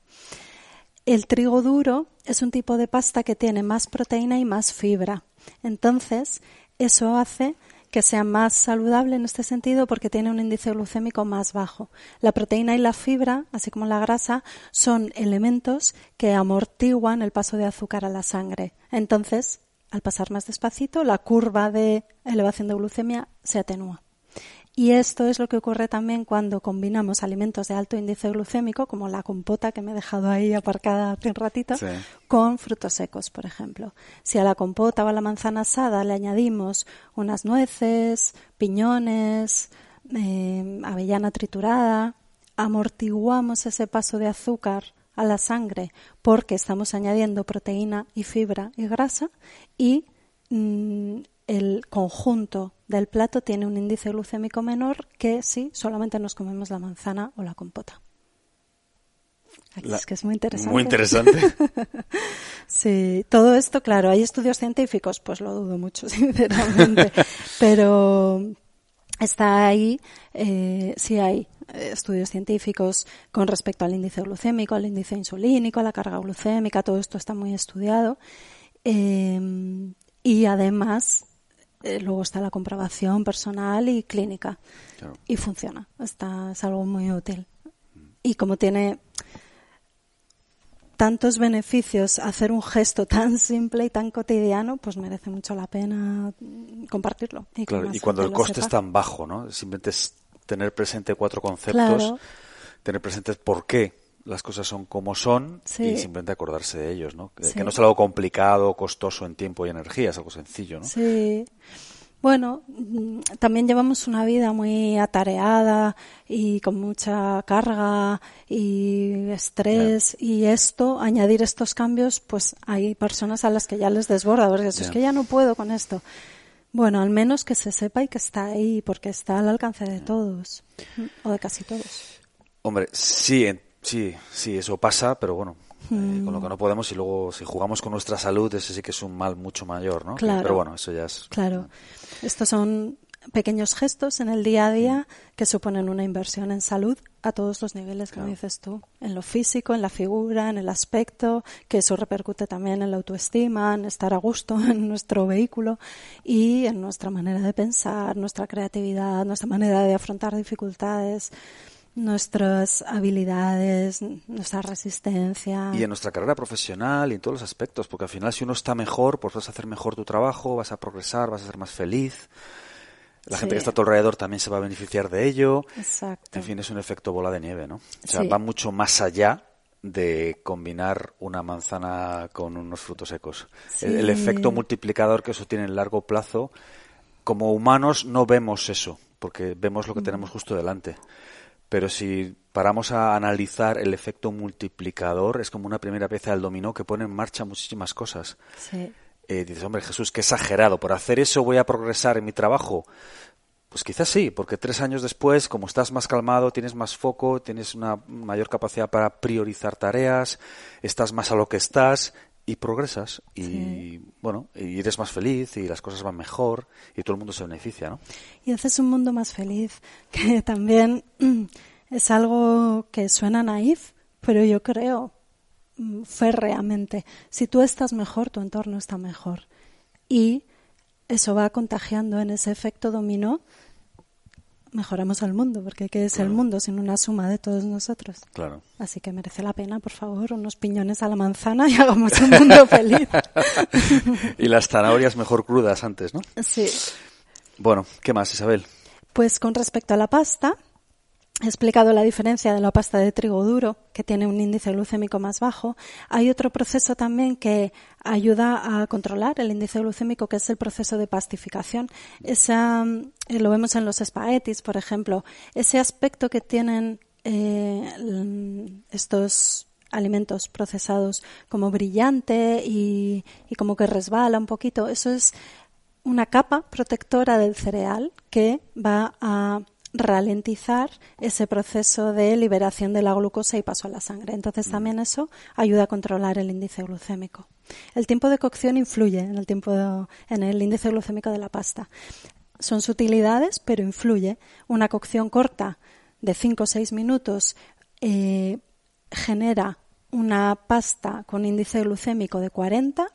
El trigo duro es un tipo de pasta que tiene más proteína y más fibra. Entonces, eso hace que sea más saludable en este sentido porque tiene un índice glucémico más bajo. La proteína y la fibra, así como la grasa, son elementos que amortiguan el paso de azúcar a la sangre. Entonces, al pasar más despacito, la curva de elevación de glucemia se atenúa. Y esto es lo que ocurre también cuando combinamos alimentos de alto índice glucémico, como la compota que me he dejado ahí aparcada hace un ratito, con frutos secos, por ejemplo. Si a la compota o a la manzana asada le añadimos unas nueces, piñones, eh, avellana triturada, amortiguamos ese paso de azúcar a la sangre porque estamos añadiendo proteína y fibra y grasa y mm, el conjunto del plato tiene un índice glucémico menor que si solamente nos comemos la manzana o la compota. Aquí es que es muy interesante. Muy interesante. sí, todo esto, claro, hay estudios científicos, pues lo dudo mucho, sinceramente, pero está ahí, eh, sí hay estudios científicos con respecto al índice glucémico, al índice insulínico, a la carga glucémica, todo esto está muy estudiado. Eh, y además eh, luego está la comprobación personal y clínica. Y funciona. Está, es algo muy útil. Y como tiene tantos beneficios hacer un gesto tan simple y tan cotidiano, pues merece mucho la pena compartirlo. Y, y cuando el coste es tan bajo, ¿no? Simplemente es tener presente cuatro conceptos, tener presente por qué las cosas son como son y simplemente acordarse de ellos, ¿no? Que no es algo complicado, costoso en tiempo y energía, es algo sencillo, ¿no? Sí. Bueno, mm, también llevamos una vida muy atareada y con mucha carga y estrés y esto, añadir estos cambios, pues hay personas a las que ya les desborda, porque es que ya no puedo con esto. Bueno, al menos que se sepa y que está ahí, porque está al alcance de todos, o de casi todos. Hombre, sí, Sí, sí, eso pasa, pero bueno, eh, con lo que no podemos y luego si jugamos con nuestra salud, ese sí que es un mal mucho mayor, ¿no? Claro, pero bueno, eso ya es. Claro. Estos son pequeños gestos en el día a día que suponen una inversión en salud a todos los niveles, como dices tú, en lo físico, en la figura, en el aspecto, que eso repercute también en la autoestima, en estar a gusto en nuestro vehículo y en nuestra manera de pensar, nuestra creatividad, nuestra manera de afrontar dificultades nuestras habilidades, nuestra resistencia. Y en nuestra carrera profesional y en todos los aspectos, porque al final si uno está mejor, pues vas a hacer mejor tu trabajo, vas a progresar, vas a ser más feliz. La gente que está a tu alrededor también se va a beneficiar de ello. Exacto. En fin, es un efecto bola de nieve, ¿no? O sea, va mucho más allá de combinar una manzana con unos frutos secos. El, el efecto multiplicador que eso tiene en largo plazo, como humanos no vemos eso, porque vemos lo que tenemos mm. justo delante pero si paramos a analizar el efecto multiplicador, es como una primera pieza del dominó que pone en marcha muchísimas cosas. Sí. Eh, dices, hombre, Jesús, qué exagerado, por hacer eso voy a progresar en mi trabajo. Pues quizás sí, porque tres años después, como estás más calmado, tienes más foco, tienes una mayor capacidad para priorizar tareas, estás más a lo que estás y progresas y bueno, y eres más feliz y las cosas van mejor y todo el mundo se beneficia, ¿no? Y haces un mundo más feliz, que también es algo que suena naif, pero yo creo mm, férreamente, si tú estás mejor, tu entorno está mejor. Y eso va contagiando en ese efecto dominó mejoramos al mundo, porque ¿qué es el mundo sin una suma de todos nosotros? Claro. Así que merece la pena, por favor, unos piñones a la manzana y hagamos un mundo feliz. y las zanahorias mejor crudas antes, ¿no? Sí. Bueno, ¿qué más, Isabel? Pues con respecto a la pasta, He explicado la diferencia de la pasta de trigo duro, que tiene un índice glucémico más bajo. Hay otro proceso también que ayuda a controlar el índice glucémico, que es el proceso de pastificación. Esa, eh, lo vemos en los espaguetis, por ejemplo. Ese aspecto que tienen eh, estos alimentos procesados como brillante y, y como que resbala un poquito, eso es una capa protectora del cereal que va a ralentizar ese proceso de liberación de la glucosa y paso a la sangre. Entonces Mm. también eso ayuda a controlar el índice glucémico. El tiempo de cocción influye en el tiempo en el índice glucémico de la pasta. Son sutilidades, pero influye. Una cocción corta de 5 o 6 minutos eh, genera una pasta con índice glucémico de 40,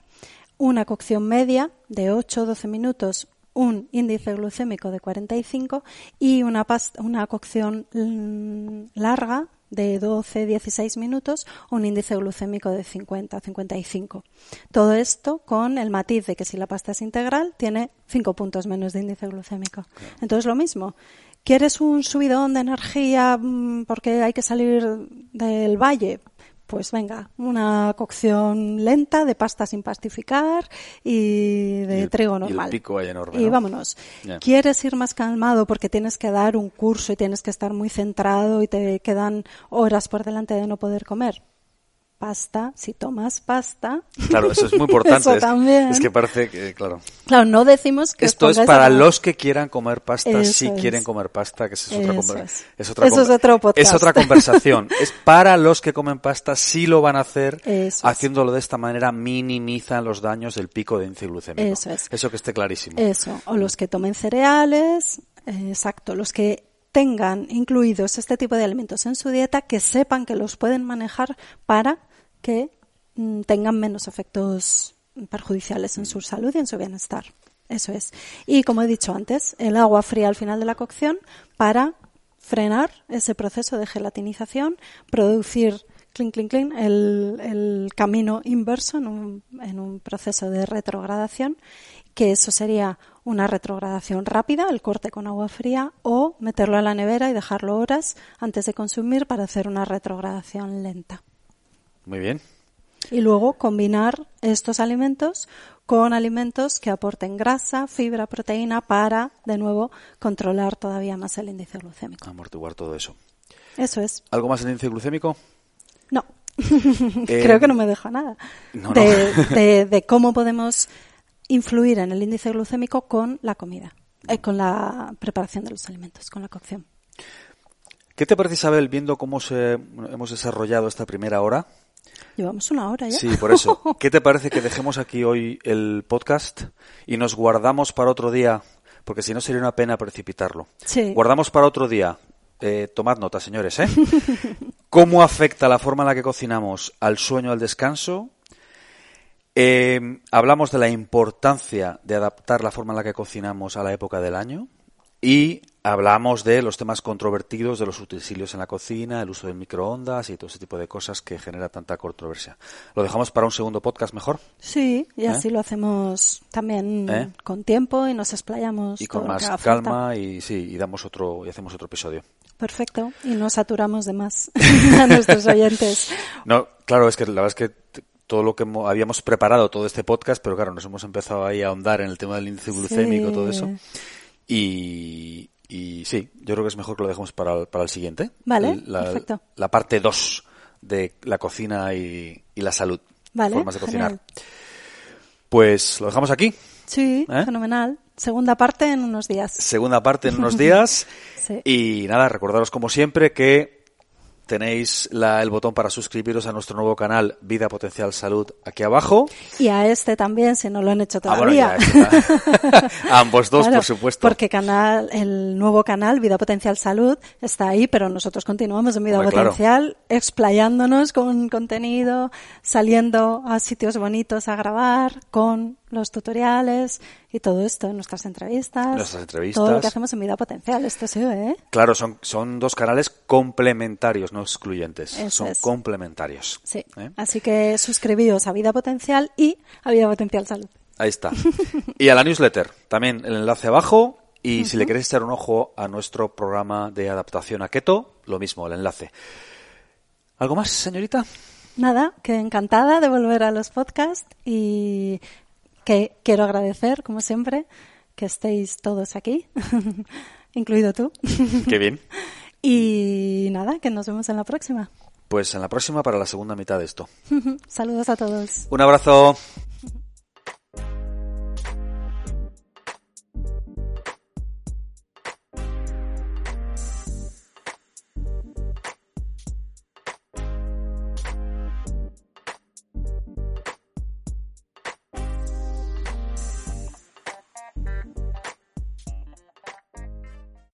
una cocción media de 8 o 12 minutos, un índice glucémico de 45 y una, pasta, una cocción mm, larga de 12-16 minutos, un índice glucémico de 50-55. Todo esto con el matiz de que si la pasta es integral tiene 5 puntos menos de índice glucémico. Entonces lo mismo. ¿Quieres un subidón de energía mm, porque hay que salir del valle? Pues venga, una cocción lenta de pasta sin pastificar y de Y el- trigo y el normal. pico ahí enorme, Y ¿no? vámonos. ¿Quieres ir más calmado porque tienes que dar un curso y tienes que estar muy centrado y te quedan horas por delante de no poder comer? Pasta, si tomas pasta. Claro, eso es muy importante. Eso es, también. es que parece que, claro. Claro, no decimos que Esto es para a- los que quieran comer pasta, Eso si es. quieren comer pasta, que es otra, Eso es. es otra Eso otro podcast. es otra conversación. es para los que comen pasta, si lo van a hacer, haciéndolo de esta manera minimizan los daños del pico de índice glucémico. Eso es. Eso que esté clarísimo. Eso, o los que tomen cereales, eh, exacto, los que tengan incluidos este tipo de alimentos en su dieta, que sepan que los pueden manejar para que mm, tengan menos efectos perjudiciales en su salud y en su bienestar. Eso es. Y como he dicho antes, el agua fría al final de la cocción para frenar ese proceso de gelatinización, producir clink, clink, clink, el, camino inverso en un, en un proceso de retrogradación, que eso sería una retrogradación rápida, el corte con agua fría, o meterlo a la nevera y dejarlo horas antes de consumir para hacer una retrogradación lenta. Muy bien. Y luego combinar estos alimentos con alimentos que aporten grasa, fibra, proteína para, de nuevo, controlar todavía más el índice glucémico. Amortiguar todo eso. Eso es. ¿Algo más del índice glucémico? No. Eh, Creo que no me deja nada. no, no. de, de- de cómo podemos influir en el índice glucémico con la comida, eh, con la preparación de los alimentos, con la cocción. ¿Qué te parece, Isabel, viendo cómo se, hemos desarrollado esta primera hora? Llevamos una hora ya. Sí, por eso. ¿Qué te parece que dejemos aquí hoy el podcast y nos guardamos para otro día? Porque si no sería una pena precipitarlo. Sí. Guardamos para otro día. Eh, tomad nota, señores, ¿eh? ¿Cómo afecta la forma en la que cocinamos al sueño, al descanso? Eh, hablamos de la importancia de adaptar la forma en la que cocinamos a la época del año. Y hablamos de los temas controvertidos de los utensilios en la cocina, el uso del microondas y todo ese tipo de cosas que genera tanta controversia. ¿Lo dejamos para un segundo podcast mejor? Sí, y ¿Eh? así lo hacemos también ¿Eh? con tiempo y nos explayamos Y con más calma y sí, y damos otro y hacemos otro episodio. Perfecto. Y no saturamos de más a nuestros oyentes. No, claro, es que la verdad es que todo lo que habíamos preparado todo este podcast, pero claro, nos hemos empezado ahí a ahondar en el tema del índice glucémico, Sí. todo eso. Y, y sí, yo creo que es mejor que lo dejemos para el, para el siguiente. Vale, la, perfecto. La parte 2 de la cocina y, y la salud. Vale, Formas de cocinar. genial. Pues lo dejamos aquí. Sí, ¿Eh? fenomenal. Segunda parte en unos días. Segunda parte en unos días. Sí. Y nada, recordaros como siempre que tenéis la- el botón para suscribiros a nuestro nuevo canal Vida Potencial Salud aquí abajo. Y a este también, si no lo han hecho Ah, bueno, todavía. ya. A ambos dos, Claro, por supuesto. Porque canal, el nuevo canal, Vida Potencial Salud, está ahí, pero nosotros continuamos en Vida Hombre, claro. Potencial, explayándonos con contenido, saliendo a sitios bonitos a grabar, con los tutoriales y todo esto, nuestras entrevistas. Nuestras entrevistas. Todo lo que hacemos en Vida Potencial, esto sí, ¿eh? Claro, son, son dos canales complementarios, no excluyentes. Eso son es. complementarios. Sí. ¿Eh? Así que suscribíos a Vida Potencial y a Vida Potencial Salud. Ahí está. Y a la newsletter, también el enlace abajo. Y si le queréis echar un ojo a nuestro programa de adaptación a keto, lo mismo, el enlace. ¿Algo más, señorita? Nada, que encantada de volver a los podcasts y que quiero agradecer, como siempre, que estéis todos aquí, incluido tú. Qué bien. y nada, que nos vemos en la próxima. Pues en la próxima para la segunda mitad de esto. Saludos a todos. Un abrazo.